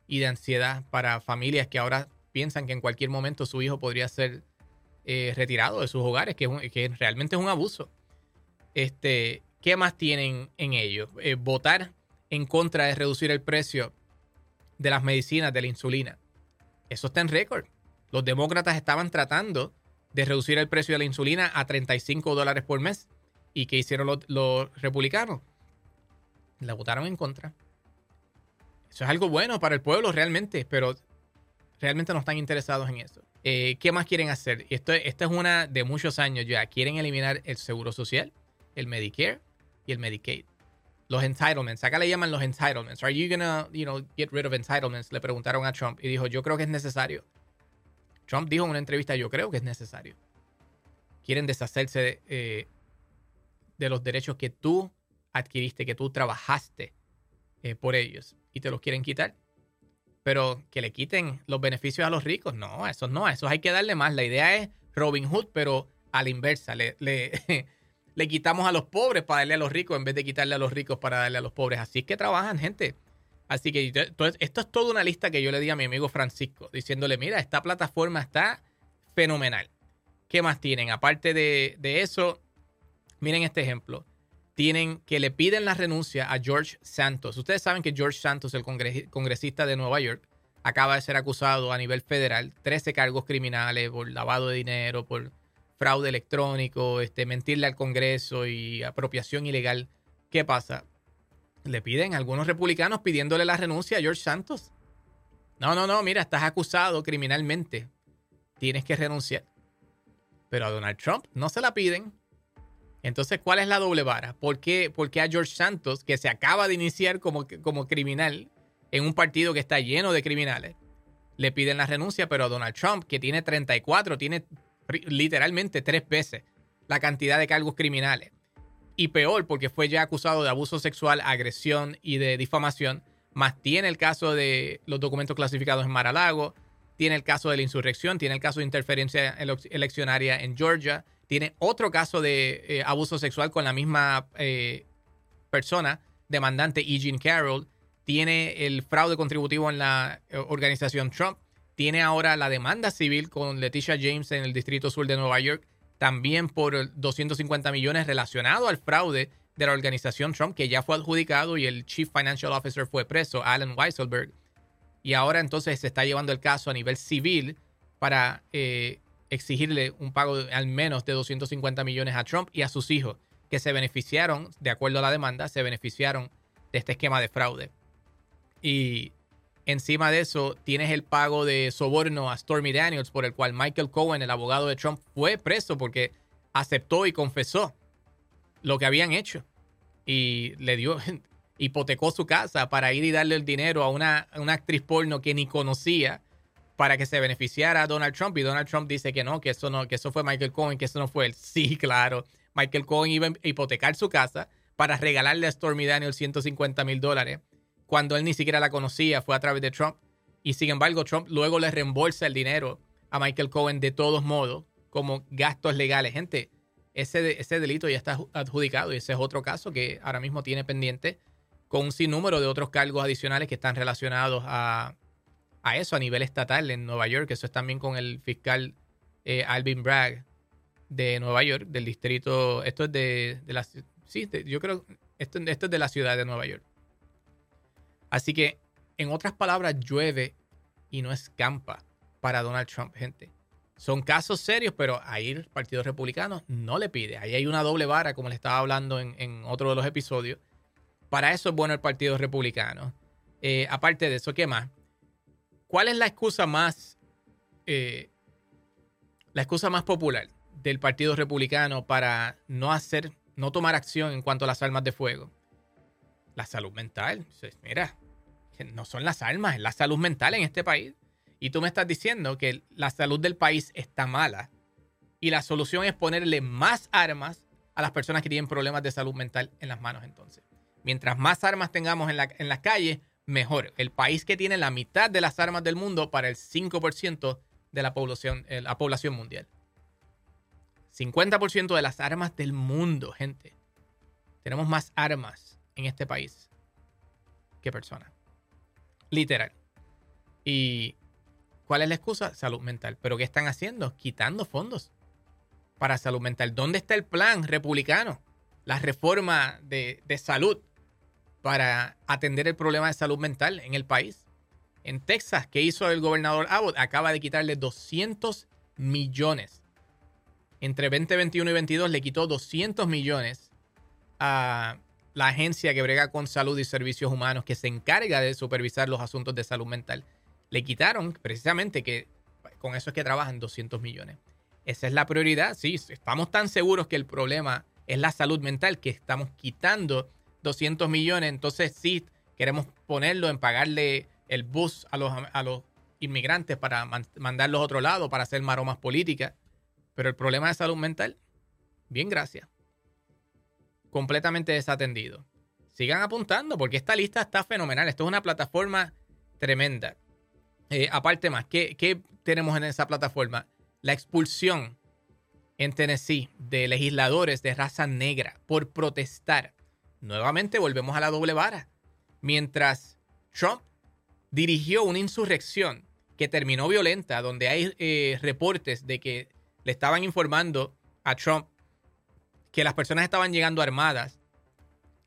y de ansiedad para familias que ahora piensan que en cualquier momento su hijo podría ser eh, retirado de sus hogares, que, que realmente es un abuso. Este, ¿Qué más tienen en ello? Votar en contra de reducir el precio de las medicinas, de la insulina. Eso está en récord. Los demócratas estaban tratando de reducir el precio de la insulina a 35 dólares por mes. ¿Y qué hicieron los, republicanos? La votaron en contra. Eso es algo bueno para el pueblo realmente, pero realmente no están interesados en eso. Eh, ¿Qué más quieren hacer? Esto, esta es una de muchos años ya. Quieren eliminar el seguro social, el Medicare y el Medicaid. Los entitlements. Acá le llaman los entitlements. Are you gonna, you know, get rid of entitlements? Le preguntaron a Trump y dijo, yo creo que es necesario. Trump dijo en una entrevista, yo creo que es necesario. Quieren deshacerse de, eh, de los derechos que tú adquiriste, que tú trabajaste eh, por ellos y te los quieren quitar. Pero que le quiten los beneficios a los ricos, no, eso no, esos hay que darle más. La idea es Robin Hood, pero a la inversa. Le, le, le quitamos a los pobres para darle a los ricos en vez de quitarle a los ricos para darle a los pobres. Así es que trabajan, gente. Así que esto es toda una lista que yo le di a mi amigo Francisco, diciéndole, mira, esta plataforma está fenomenal. ¿Qué más tienen? Aparte de, de eso, miren este ejemplo tienen que le piden la renuncia a George Santos. Ustedes saben que George Santos, el congresista de Nueva York, acaba de ser acusado a nivel federal, 13 cargos criminales por lavado de dinero, por fraude electrónico, este, mentirle al Congreso y apropiación ilegal. ¿Qué pasa? Le piden algunos republicanos pidiéndole la renuncia a George Santos. No, no, no, mira, estás acusado criminalmente. Tienes que renunciar. Pero a Donald Trump no se la piden entonces, ¿cuál es la doble vara? ¿Por qué, a George Santos, que se acaba de iniciar como, como criminal en un partido que está lleno de criminales, le piden la renuncia, pero a Donald Trump, que tiene 34, tiene literalmente tres veces la cantidad de cargos criminales? Y peor, porque fue ya acusado de abuso sexual, agresión y de difamación, más tiene el caso de los documentos clasificados en Mar-a-Lago, tiene el caso de la insurrección, tiene el caso de interferencia eleccionaria en Georgia, tiene otro caso de eh, abuso sexual con la misma eh, persona, demandante Eugene Carroll, tiene el fraude contributivo en la eh, organización Trump, tiene ahora la demanda civil con Leticia James en el Distrito Sur de Nueva York, también por 250 millones relacionado al fraude de la organización Trump, que ya fue adjudicado y el Chief Financial Officer fue preso, Alan Weisselberg. Y ahora entonces se está llevando el caso a nivel civil para exigirle un pago al menos de 250 millones a Trump y a sus hijos, que se beneficiaron, de acuerdo a la demanda, se beneficiaron de este esquema de fraude. Y encima de eso, tienes el pago de soborno a Stormy Daniels, por el cual Michael Cohen, el abogado de Trump, fue preso porque aceptó y confesó lo que habían hecho. Y le dio, hipotecó su casa para ir y darle el dinero a una, actriz porno que ni conocía para que se beneficiara a Donald Trump y Donald Trump dice que no, que eso no, que eso fue Michael Cohen, que eso no fue él. Sí, claro. Michael Cohen iba a hipotecar su casa para regalarle a Stormy Daniels 150 mil dólares cuando él ni siquiera la conocía, fue a través de Trump. Y sin embargo, Trump luego le reembolsa el dinero a Michael Cohen de todos modos como gastos legales. Gente, ese, ese delito ya está adjudicado y ese es otro caso que ahora mismo tiene pendiente con un sinnúmero de otros cargos adicionales que están relacionados a, a eso a nivel estatal en Nueva York. Eso es también con el fiscal eh, Alvin Bragg de Nueva York, del distrito. Esto es de, la. Sí, yo creo. Esto, esto es de la ciudad de Nueva York. Así que, en otras palabras, llueve y no escampa para Donald Trump, gente. Son casos serios, pero ahí el Partido Republicano no le pide. Ahí hay una doble vara, como le estaba hablando en, otro de los episodios. Para eso es bueno el Partido Republicano. Eh, aparte de eso, ¿qué más? ¿Cuál es la excusa más, eh, la excusa más popular del Partido Republicano para no hacer, no tomar acción en cuanto a las armas de fuego? La salud mental. Mira, no son las armas, es la salud mental en este país. Y tú me estás diciendo que la salud del país está mala y la solución es ponerle más armas a las personas que tienen problemas de salud mental en las manos entonces. Mientras más armas tengamos en, la, en las calles, mejor. El país que tiene la mitad de las armas del mundo para el 5% de la población, eh, la población mundial. 50% de las armas del mundo, gente. Tenemos más armas en este país que personas. Literal. ¿Y cuál es la excusa? Salud mental. ¿Pero qué están haciendo? Quitando fondos para salud mental. ¿Dónde está el plan republicano? La reforma de, de salud para atender el problema de salud mental en el país. En Texas, ¿qué hizo el gobernador Abbott? Acaba de quitarle 200 millones. Entre 2021 y 22 le quitó 200 millones a la agencia que brega con salud y servicios humanos que se encarga de supervisar los asuntos de salud mental. le quitaron precisamente que con eso es que trabajan 200 millones. Esa es la prioridad. Sí, estamos tan seguros que el problema es la salud mental que estamos quitando 200 millones. Entonces sí queremos ponerlo en pagarle el bus a los, a los inmigrantes para mandarlos a otro lado, para hacer maromas políticas. Pero el problema de salud mental, bien, gracias. Completamente desatendido. Sigan apuntando porque esta lista está fenomenal. Esto es una plataforma tremenda. Eh, aparte más, ¿qué, ¿qué tenemos en esa plataforma? La expulsión en Tennessee de legisladores de raza negra por protestar. Nuevamente volvemos a la doble vara. Mientras Trump dirigió una insurrección que terminó violenta, donde hay eh, reportes de que le estaban informando a Trump que las personas estaban llegando armadas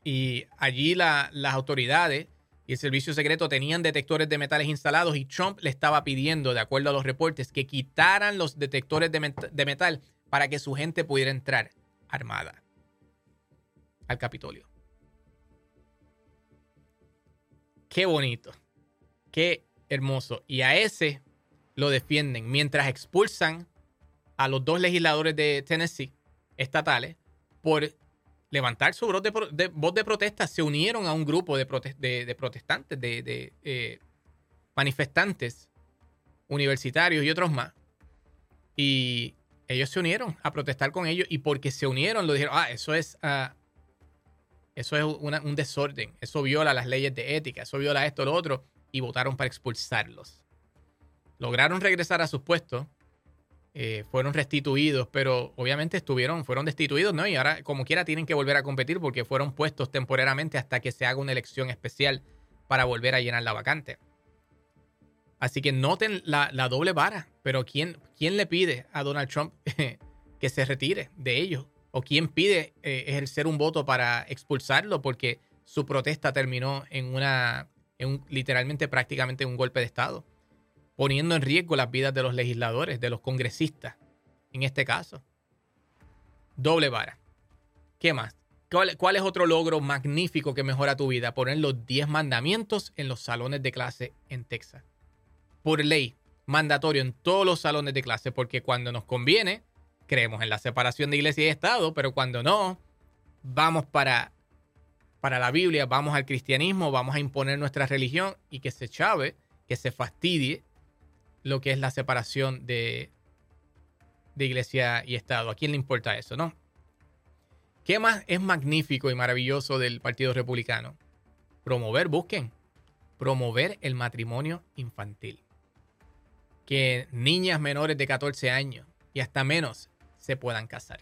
y allí las autoridades y el servicio secreto tenían detectores de metales instalados y Trump le estaba pidiendo, de acuerdo a los reportes, que quitaran los detectores de, de metal para que su gente pudiera entrar armada al Capitolio. Qué bonito, qué hermoso. Y a ese lo defienden mientras expulsan a los dos legisladores de Tennessee estatales por levantar su voz de, protesta. Se unieron a un grupo de, de protestantes, de, eh, manifestantes universitarios y otros más. Y ellos se unieron a protestar con ellos y porque se unieron lo dijeron, ah, eso es, ah, eso es un desorden, eso viola las leyes de ética, eso viola esto, lo otro, y votaron para expulsarlos. Lograron regresar a sus puestos, eh, fueron restituidos, pero obviamente estuvieron, fueron destituidos, ¿no? Y ahora, como quiera, tienen que volver a competir porque fueron puestos temporariamente hasta que se haga una elección especial para volver a llenar la vacante. Así que noten la, doble vara. Pero ¿quién, ¿quién, le pide a Donald Trump que se retire de ellos? ¿O quién pide eh, ejercer un voto para expulsarlo porque su protesta terminó en una, en literalmente prácticamente un golpe de Estado? Poniendo en riesgo las vidas de los legisladores, de los congresistas, en este caso. Doble vara. ¿Qué más? ¿Cuál, ¿Cuál, es otro logro magnífico que mejora tu vida? Poner los 10 mandamientos en los salones de clase en Texas por ley mandatorio en todos los salones de clase, porque cuando nos conviene, creemos en la separación de iglesia y Estado, pero cuando no, vamos para, para la Biblia, vamos al cristianismo, vamos a imponer nuestra religión y que se chave, que se fastidie lo que es la separación de, de iglesia y Estado. ¿A quién le importa eso, no? ¿Qué más es magnífico y maravilloso del Partido Republicano? Promover, busquen, promover el matrimonio infantil que niñas menores de 14 años y hasta menos se puedan casar.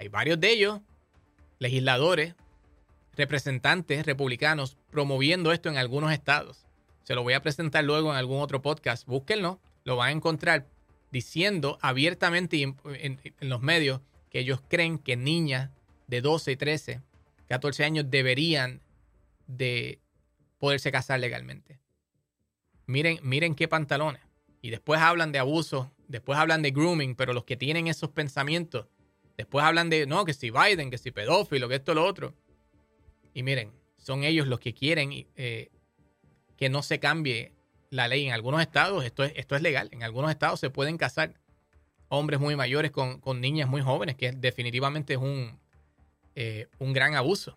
Hay varios de ellos, legisladores, representantes republicanos, promoviendo esto en algunos estados. Se lo voy a presentar luego en algún otro podcast. Búsquenlo, lo van a encontrar diciendo abiertamente en, en, los medios que ellos creen que niñas de 12, 13, 14 años deberían de poderse casar legalmente. Miren, miren qué pantalones y después hablan de abuso, después hablan de grooming, pero los que tienen esos pensamientos, después hablan de, no, que si Biden, que si pedófilo, que esto, lo otro. Y miren, son ellos los que quieren eh, que no se cambie la ley. En algunos estados esto es, esto es legal, en algunos estados se pueden casar hombres muy mayores con, niñas muy jóvenes, que definitivamente es un, eh, un gran abuso.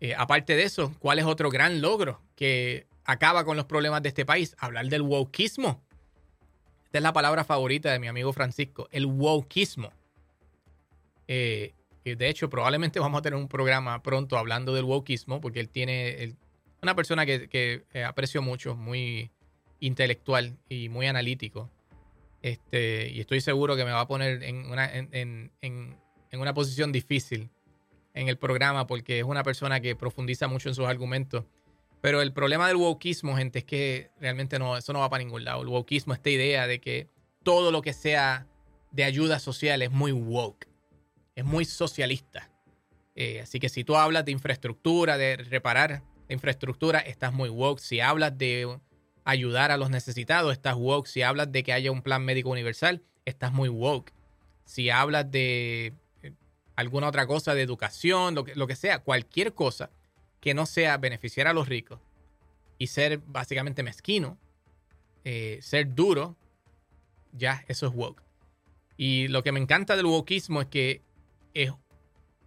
Eh, aparte de eso, ¿cuál es otro gran logro que acaba con los problemas de este país, hablar del wokeismo. Esta es la palabra favorita de mi amigo Francisco, el wokeismo. Eh, de hecho, probablemente vamos a tener un programa pronto hablando del wokeismo, porque él tiene una persona que, eh, aprecio mucho, muy intelectual y muy analítico. Este, y estoy seguro que me va a poner en una, en una posición difícil en el programa, porque es una persona que profundiza mucho en sus argumentos pero el problema del wokeismo, gente, es que realmente no, eso no va para ningún lado. El wokeismo, esta idea de que todo lo que sea de ayuda social es muy woke, es muy socialista. Eh, así que si tú hablas de infraestructura, de reparar infraestructura, estás muy woke. Si hablas de ayudar a los necesitados, estás woke. Si hablas de que haya un plan médico universal, estás muy woke. Si hablas de eh, alguna otra cosa, de educación, lo que, lo que sea, cualquier cosa que no sea beneficiar a los ricos y ser básicamente mezquino, eh, ser duro, ya eso es woke. Y lo que me encanta del wokeismo es que es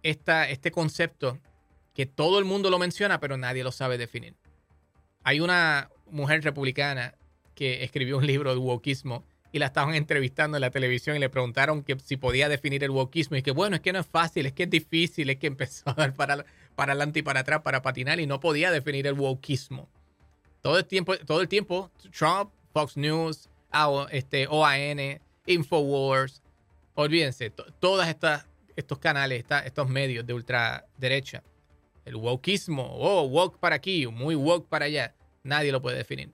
esta, este concepto que todo el mundo lo menciona, pero nadie lo sabe definir. Hay una mujer republicana que escribió un libro de wokeismo y la estaban entrevistando en la televisión y le preguntaron que si podía definir el wokeismo y que bueno, es que no es fácil, es que es difícil, es que empezó a dar para, para adelante y para atrás para patinar y no podía definir el wokeismo. Todo el tiempo, todo el tiempo Trump, Fox News, este, OAN, Infowars, olvídense, todos estos canales, estos medios de ultraderecha, el wokeismo, oh, woke para aquí, muy woke para allá, nadie lo puede definir.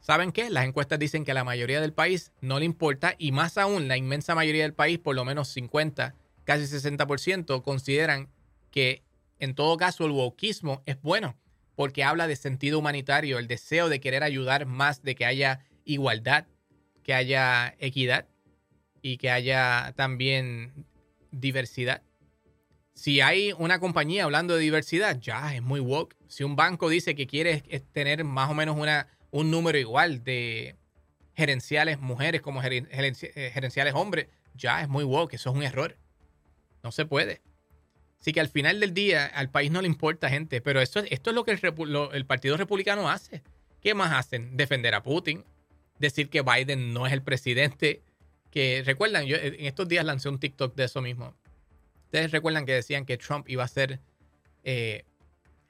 ¿Saben qué? Las encuestas dicen que a la mayoría del país no le importa y más aún la inmensa mayoría del país, por lo menos 50, casi 60%, consideran que en todo caso el wokismo es bueno porque habla de sentido humanitario, el deseo de querer ayudar más, de que haya igualdad, que haya equidad y que haya también diversidad. Si hay una compañía hablando de diversidad, ya es muy woke. Si un banco dice que quiere tener más o menos una un número igual de gerenciales mujeres como eh, gerenciales hombres, ya es muy woke, eso es un error. No se puede. Así que al final del día al país no le importa, gente, pero esto, esto es lo que el, Partido Republicano hace. ¿Qué más hacen? Defender a Putin, decir que Biden no es el presidente. Que recuerdan, yo en estos días lancé un TikTok de eso mismo. Ustedes recuerdan que decían que Trump iba a ser eh,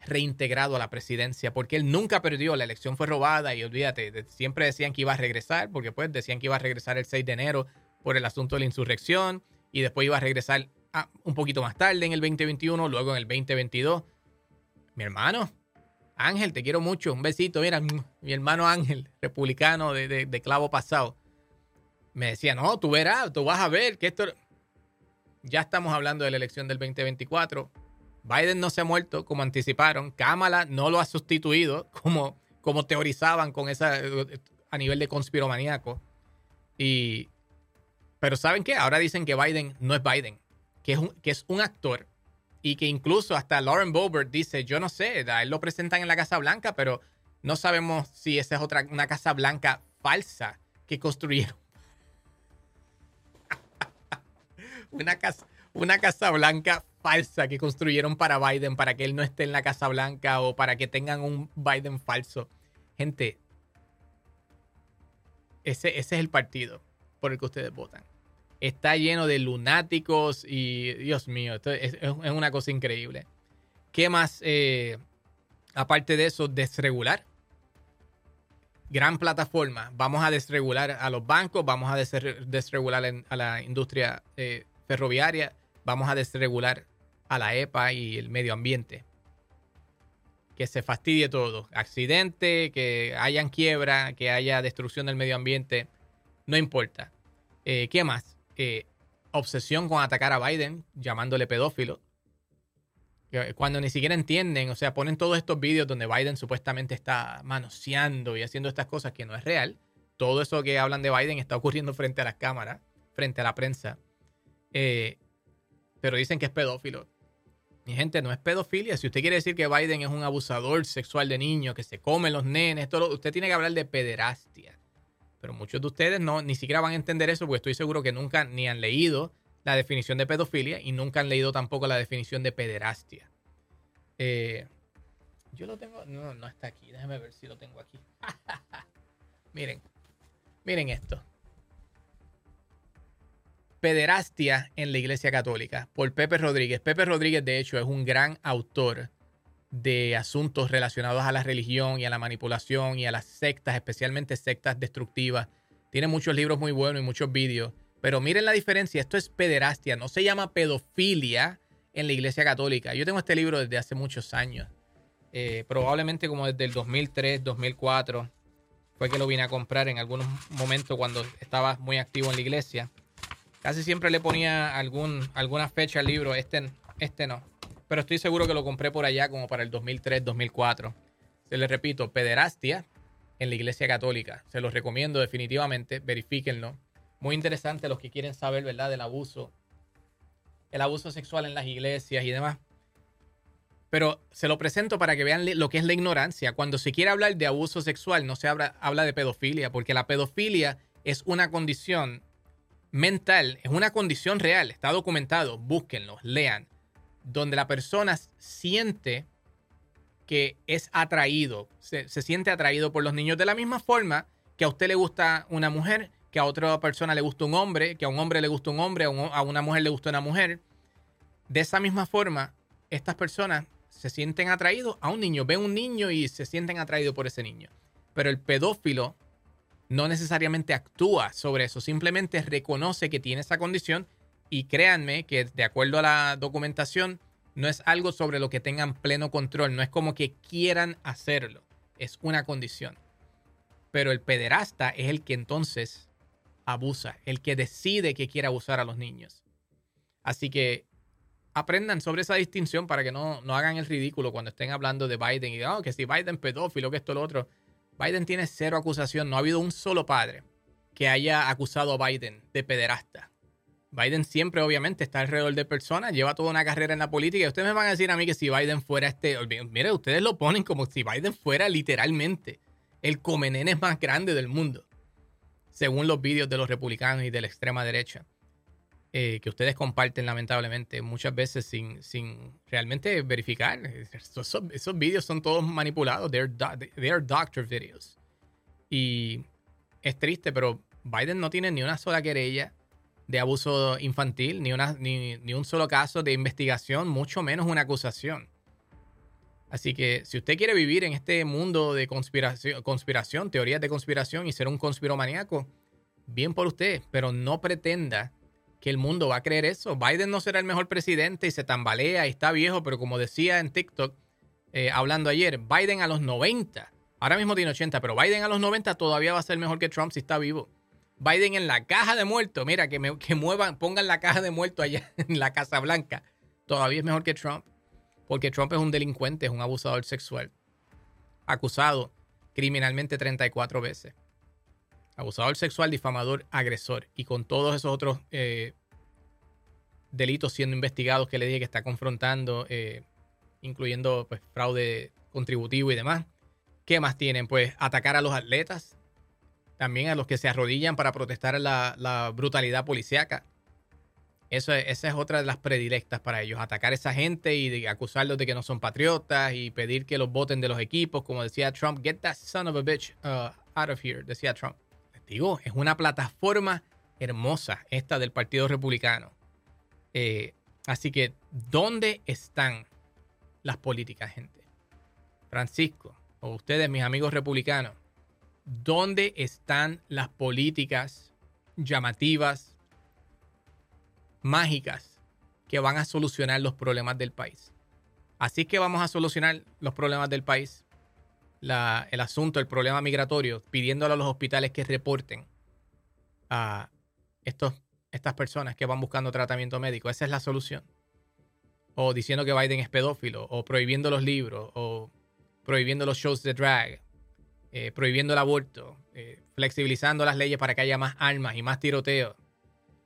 reintegrado a la presidencia, porque él nunca perdió, la elección fue robada y olvídate, siempre decían que iba a regresar, porque pues decían que iba a regresar el 6 de enero por el asunto de la insurrección y después iba a regresar un poquito más tarde en el 2021, luego en el 2022. Mi hermano, Ángel, te quiero mucho, un besito, mira, mi hermano Ángel, republicano de, de clavo pasado, me decía, no, tú verás, tú vas a ver que esto... Ya estamos hablando de la elección del 2024 Biden no se ha muerto, como anticiparon. Kamala no lo ha sustituido, como, como teorizaban con esa a nivel de conspiromaníaco. Y, pero ¿saben qué? Ahora dicen que Biden no es Biden, que es un, que es un actor y que incluso hasta Lauren Boebert dice, yo no sé, a él lo presentan en la Casa Blanca, pero no sabemos si esa es otra, una Casa Blanca falsa que construyeron. Una, casa, una Casa Blanca falsa que construyeron para Biden, para que él no esté en la Casa Blanca o para que tengan un Biden falso. Gente, ese, ese es el partido por el que ustedes votan. Está lleno de lunáticos y, Dios mío, esto es, una cosa increíble. ¿Qué más? Eh, aparte de eso, desregular. Gran plataforma. Vamos a desregular a los bancos, vamos a desregular a la industria eh, ferroviaria, vamos a desregular a la EPA y el medio ambiente. Que se fastidie todo. Accidente, que hayan quiebra, que haya destrucción del medio ambiente. No importa. Eh, ¿Qué más? Eh, obsesión con atacar a Biden, llamándole pedófilo. Cuando ni siquiera entienden, o sea, ponen todos estos vídeos donde Biden supuestamente está manoseando y haciendo estas cosas que no es real. Todo eso que hablan de Biden está ocurriendo frente a las cámaras, frente a la prensa. Eh, pero dicen que es pedófilo. Mi gente, no es pedofilia. Si usted quiere decir que Biden es un abusador sexual de niños, que se come los nenes, todo, usted tiene que hablar de pederastia. Pero muchos de ustedes no, ni siquiera van a entender eso porque estoy seguro que nunca ni han leído la definición de pedofilia y nunca han leído tampoco la definición de pederastia. Eh, yo lo tengo, no, no está aquí. Déjame ver si lo tengo aquí. miren, miren esto. Pederastia en la Iglesia Católica por Pepe Rodríguez. Pepe Rodríguez, de hecho, es un gran autor de asuntos relacionados a la religión y a la manipulación y a las sectas, especialmente sectas destructivas. Tiene muchos libros muy buenos y muchos vídeos. Pero miren la diferencia, esto es pederastia, no se llama pedofilia en la Iglesia Católica. Yo tengo este libro desde hace muchos años, eh, probablemente como desde el 2003, 2004, fue que lo vine a comprar en algunos momentos cuando estaba muy activo en la iglesia. Casi siempre le ponía alguna fecha al libro. Este, este no. Pero estoy seguro que lo compré por allá como para el 2003, 2004. Se le repito, pederastia en la Iglesia Católica. Se los recomiendo definitivamente. Verifíquenlo. Muy interesante los que quieren saber, ¿verdad? Del abuso. El abuso sexual en las iglesias y demás. Pero se lo presento para que vean lo que es la ignorancia. Cuando se quiere hablar de abuso sexual, no se habla, habla de pedofilia, porque la pedofilia es una condición mental, es una condición real, está documentado, búsquenlo, lean, donde la persona siente que es atraído, se, siente atraído por los niños de la misma forma que a usted le gusta una mujer, que a otra persona le gusta un hombre, que a un hombre le gusta un hombre, a una mujer le gusta una mujer. De esa misma forma, estas personas se sienten atraídos a un niño, ven un niño y se sienten atraídos por ese niño. Pero el pedófilo no necesariamente actúa sobre eso, simplemente reconoce que tiene esa condición y créanme que de acuerdo a la documentación no es algo sobre lo que tengan pleno control, no es como que quieran hacerlo, es una condición. Pero el pederasta es el que entonces abusa, el que decide que quiere abusar a los niños. Así que aprendan sobre esa distinción para que no, no hagan el ridículo cuando estén hablando de Biden y de, oh, que si Biden pedófilo, que esto, lo otro. Biden tiene cero acusación. No ha habido un solo padre que haya acusado a Biden de pederasta. Biden siempre, obviamente, está alrededor de personas, lleva toda una carrera en la política. Y ustedes me van a decir a mí que si Biden fuera este. Mire, ustedes lo ponen como si Biden fuera literalmente el comenenes más grande del mundo, según los vídeos de los republicanos y de la extrema derecha. Eh, que ustedes comparten lamentablemente muchas veces sin, sin realmente verificar. Esos, esos vídeos son todos manipulados. They're, are doctor videos. Y es triste, pero Biden no tiene ni una sola querella de abuso infantil, ni, una, ni, ni un solo caso de investigación, mucho menos una acusación. Así que si usted quiere vivir en este mundo de conspiración, conspiración, teorías de conspiración y ser un conspiromaníaco, bien por usted, pero no pretenda que el mundo va a creer eso. Biden no será el mejor presidente y se tambalea y está viejo, pero como decía en TikTok, eh, hablando ayer, Biden a los 90, ahora mismo tiene 80, pero Biden a los 90 todavía va a ser mejor que Trump si está vivo. Biden en la caja de muertos, mira, que, me, que muevan, pongan la caja de muertos allá en la Casa Blanca, todavía es mejor que Trump, porque Trump es un delincuente, es un abusador sexual, acusado criminalmente 34 veces abusador sexual, difamador, agresor. Y con todos esos otros eh, delitos siendo investigados que le dije que está confrontando, eh, incluyendo pues, fraude contributivo y demás. ¿Qué más tienen? Pues atacar a los atletas, también a los que se arrodillan para protestar la, la brutalidad policíaca. Eso esa es otra de las predilectas para ellos, atacar a esa gente y acusarlos de que no son patriotas y pedir que los voten de los equipos, como decía Trump, get that son of a bitch uh, out of here, decía Trump. Digo, es una plataforma hermosa esta del Partido Republicano. Eh, así que, ¿dónde están las políticas, gente? Francisco, o ustedes, mis amigos republicanos, ¿dónde están las políticas llamativas, mágicas, que van a solucionar los problemas del país? Así que vamos a solucionar los problemas del país el asunto, el problema migratorio, pidiéndole a los hospitales que reporten a estos, estas personas que van buscando tratamiento médico. Esa es la solución. O diciendo que Biden es pedófilo, o prohibiendo los libros, o prohibiendo los shows de drag, eh, prohibiendo el aborto, eh, flexibilizando las leyes para que haya más armas y más tiroteos.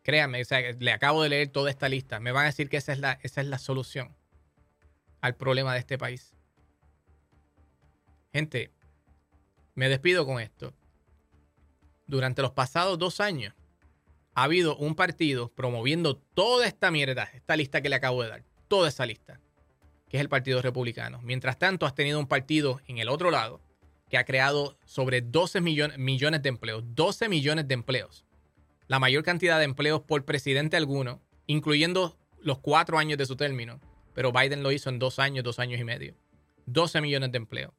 Créanme, le acabo de leer toda esta lista. Me van a decir que esa es la, esa es la solución al problema de este país. Gente, me despido con esto. Durante los pasados dos años ha habido un partido promoviendo toda esta mierda, esta lista que le acabo de dar, toda esa lista, que es el Partido Republicano. Mientras tanto, has tenido un partido en el otro lado que ha creado sobre 12 millones, millones de empleos, 12 millones de empleos. La mayor cantidad de empleos por presidente alguno, incluyendo los cuatro años de su término, pero Biden lo hizo en dos años, dos años y medio. 12 millones de empleos.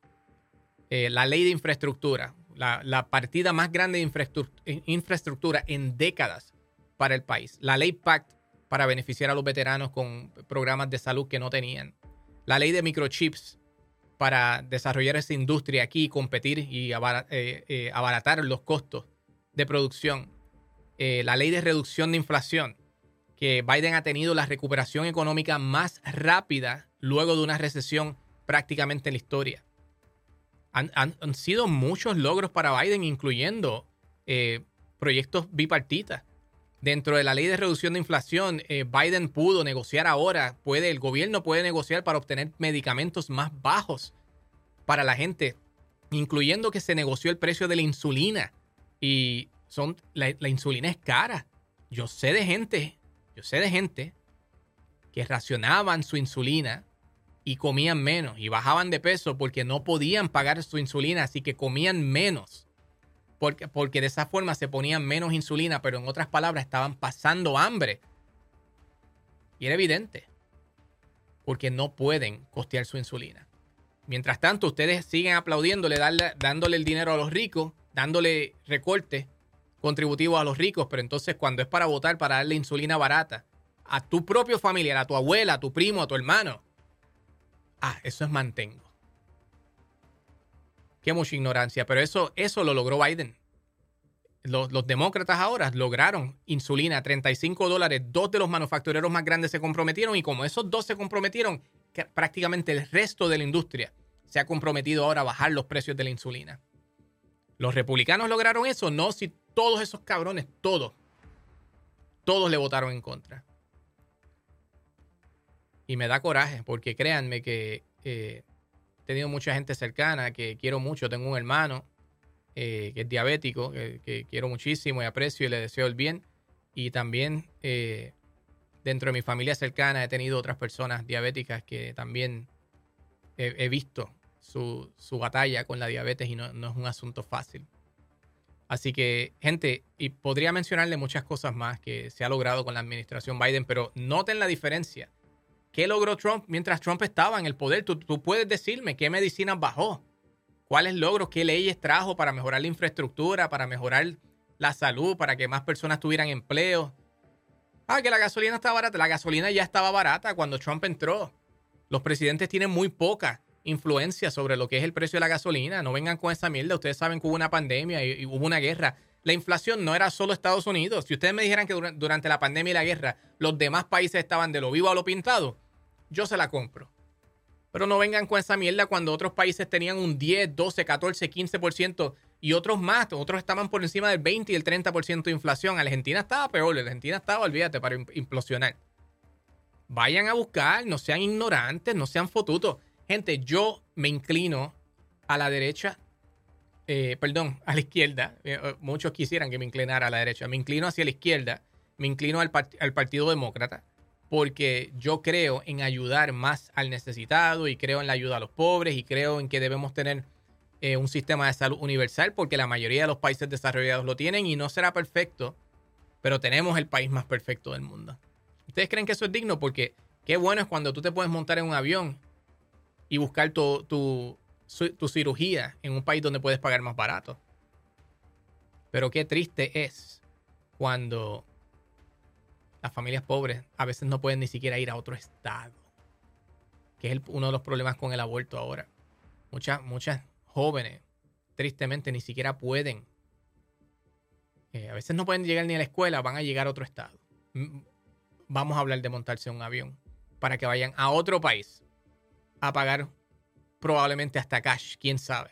Eh, la ley de infraestructura, la, partida más grande de infraestructura, en décadas para el país. La ley PACT para beneficiar a los veteranos con programas de salud que no tenían. La ley de microchips para desarrollar esa industria aquí, competir y eh, eh, abaratar los costos de producción. la ley de reducción de inflación, que Biden ha tenido la recuperación económica más rápida luego de una recesión prácticamente en la historia han, sido muchos logros para Biden, incluyendo eh, proyectos bipartitas Dentro de la ley de reducción de inflación, eh, Biden pudo negociar ahora, puede, el gobierno puede negociar para obtener medicamentos más bajos para la gente, incluyendo que se negoció el precio de la insulina. Y son, la, la insulina es cara. Yo sé de gente, yo sé de gente que racionaban su insulina y comían menos y bajaban de peso porque no podían pagar su insulina, así que comían menos porque, porque de esa forma se ponían menos insulina, pero en otras palabras estaban pasando hambre. Y era evidente, porque no pueden costear su insulina. Mientras tanto, ustedes siguen aplaudiéndole, dándole el dinero a los ricos, dándole recortes contributivos a los ricos, pero entonces cuando es para votar, para darle insulina barata a tu propio familiar, a tu abuela, a tu primo, a tu hermano, ah, eso es mantengo. Qué mucha ignorancia, pero eso, eso lo logró Biden. Los, demócratas ahora lograron insulina a 35 dólares. Dos de los manufactureros más grandes se comprometieron y como esos dos se comprometieron, prácticamente el resto de la industria se ha comprometido ahora a bajar los precios de la insulina. ¿Los republicanos lograron eso? No, si todos esos cabrones, todos, todos le votaron en contra. Y me da coraje, porque créanme que eh, he tenido mucha gente cercana que quiero mucho. Tengo un hermano eh, que es diabético, que, quiero muchísimo y aprecio y le deseo el bien. Y también eh, dentro de mi familia cercana he tenido otras personas diabéticas que también he, visto su, batalla con la diabetes y no, no es un asunto fácil. Así que, gente, y podría mencionarle muchas cosas más que se ha logrado con la administración Biden, pero noten la diferencia ¿Qué logró Trump mientras Trump estaba en el poder? Tú, puedes decirme qué medicinas bajó, cuáles logros, qué leyes trajo para mejorar la infraestructura, para mejorar la salud, para que más personas tuvieran empleo. Ah, que la gasolina está barata. La gasolina ya estaba barata cuando Trump entró. Los presidentes tienen muy poca influencia sobre lo que es el precio de la gasolina. No vengan con esa mierda. Ustedes saben que hubo una pandemia y hubo una guerra. La inflación no era solo Estados Unidos. Si ustedes me dijeran que durante la pandemia y la guerra los demás países estaban de lo vivo a lo pintado, yo se la compro. Pero no vengan con esa mierda cuando otros países tenían un 10, 12, 14, 15% y otros más, otros estaban por encima del 20 y el 30% de inflación. Argentina estaba peor, Argentina estaba, olvídate, para implosionar. Vayan a buscar, no sean ignorantes, no sean fotutos. Gente, yo me inclino a la derecha, eh, perdón, a la izquierda. Eh, eh, muchos quisieran que me inclinara a la derecha. Me inclino hacia la izquierda, me inclino al Partido Demócrata porque yo creo en ayudar más al necesitado y creo en la ayuda a los pobres y creo en que debemos tener eh, un sistema de salud universal porque la mayoría de los países desarrollados lo tienen y no será perfecto, pero tenemos el país más perfecto del mundo. ¿Ustedes creen que eso es digno? Porque qué bueno es cuando tú te puedes montar en un avión y buscar tu, tu, tu cirugía en un país donde puedes pagar más barato. Pero qué triste es cuando las familias pobres a veces no pueden ni siquiera ir a otro estado, que es uno de los problemas con el aborto ahora. Muchas, muchas jóvenes, tristemente, ni siquiera pueden. Eh, a veces no pueden llegar ni a la escuela, van a llegar a otro estado. Vamos a hablar de montarse un avión para que vayan a otro país a pagar probablemente hasta cash, quién sabe.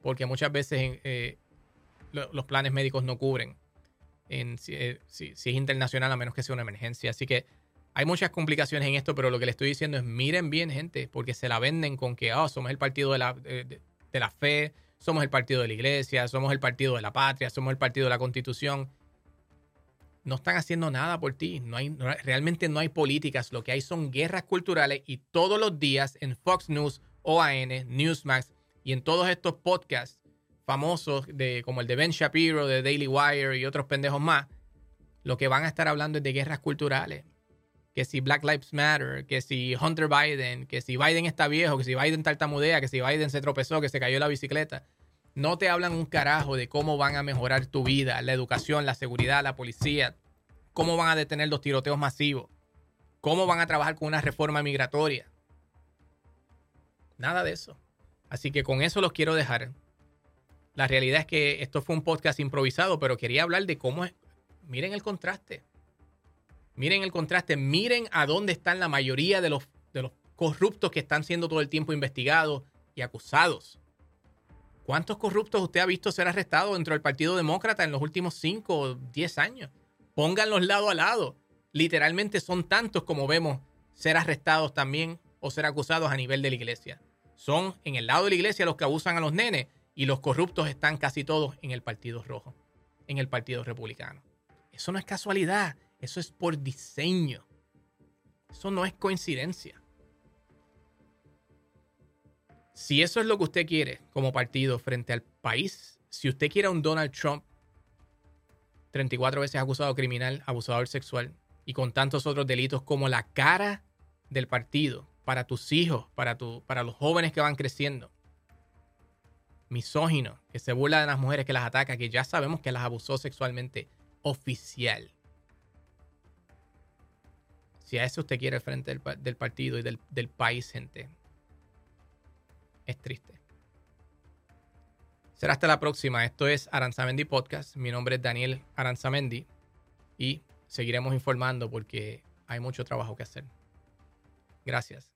Porque muchas veces eh, los planes médicos no cubren eh, si, es internacional, a menos que sea una emergencia. Así que hay muchas complicaciones en esto, pero lo que le estoy diciendo es miren bien, gente, porque se la venden con que oh, somos el partido de la, de, la fe, somos el partido de la iglesia, somos el partido de la patria, somos el partido de la constitución. No están haciendo nada por ti. No hay, realmente no hay políticas. Lo que hay son guerras culturales y todos los días en Fox News, OAN, Newsmax y en todos estos podcasts famosos de, como el de Ben Shapiro, de Daily Wire y otros pendejos más, lo que van a estar hablando es de guerras culturales. Que si Black Lives Matter, que si Hunter Biden, que si Biden está viejo, que si Biden tartamudea, que si Biden se tropezó, que se cayó la bicicleta. No te hablan un carajo de cómo van a mejorar tu vida, la educación, la seguridad, la policía, cómo van a detener los tiroteos masivos, cómo van a trabajar con una reforma migratoria. Nada de eso. Así que con eso los quiero dejar. La realidad es que esto fue un podcast improvisado, pero quería hablar de cómo es. Miren el contraste. Miren el contraste. Miren a dónde están la mayoría de los, de los corruptos que están siendo todo el tiempo investigados y acusados. ¿Cuántos corruptos usted ha visto ser arrestados dentro del Partido Demócrata en los últimos 5 o 10 años? Pónganlos lado a lado. Literalmente son tantos como vemos ser arrestados también o ser acusados a nivel de la iglesia. Son en el lado de la iglesia los que abusan a los nenes y los corruptos están casi todos en el Partido Rojo, en el Partido Republicano. Eso no es casualidad, eso es por diseño. Eso no es coincidencia. Si eso es lo que usted quiere como partido frente al país, si usted quiere a un Donald Trump 34 veces acusado criminal, abusador sexual y con tantos otros delitos como la cara del partido para tus hijos, para, tu, para los jóvenes que van creciendo. Misógino, que se burla de las mujeres, que las ataca, que ya sabemos que las abusó sexualmente. Oficial. Si a eso usted quiere frente del, partido y del, del país, gente, es triste. Será hasta la próxima. Esto es Aranzamendi Podcast. Mi nombre es Daniel Aranzamendi y seguiremos informando porque hay mucho trabajo que hacer. Gracias.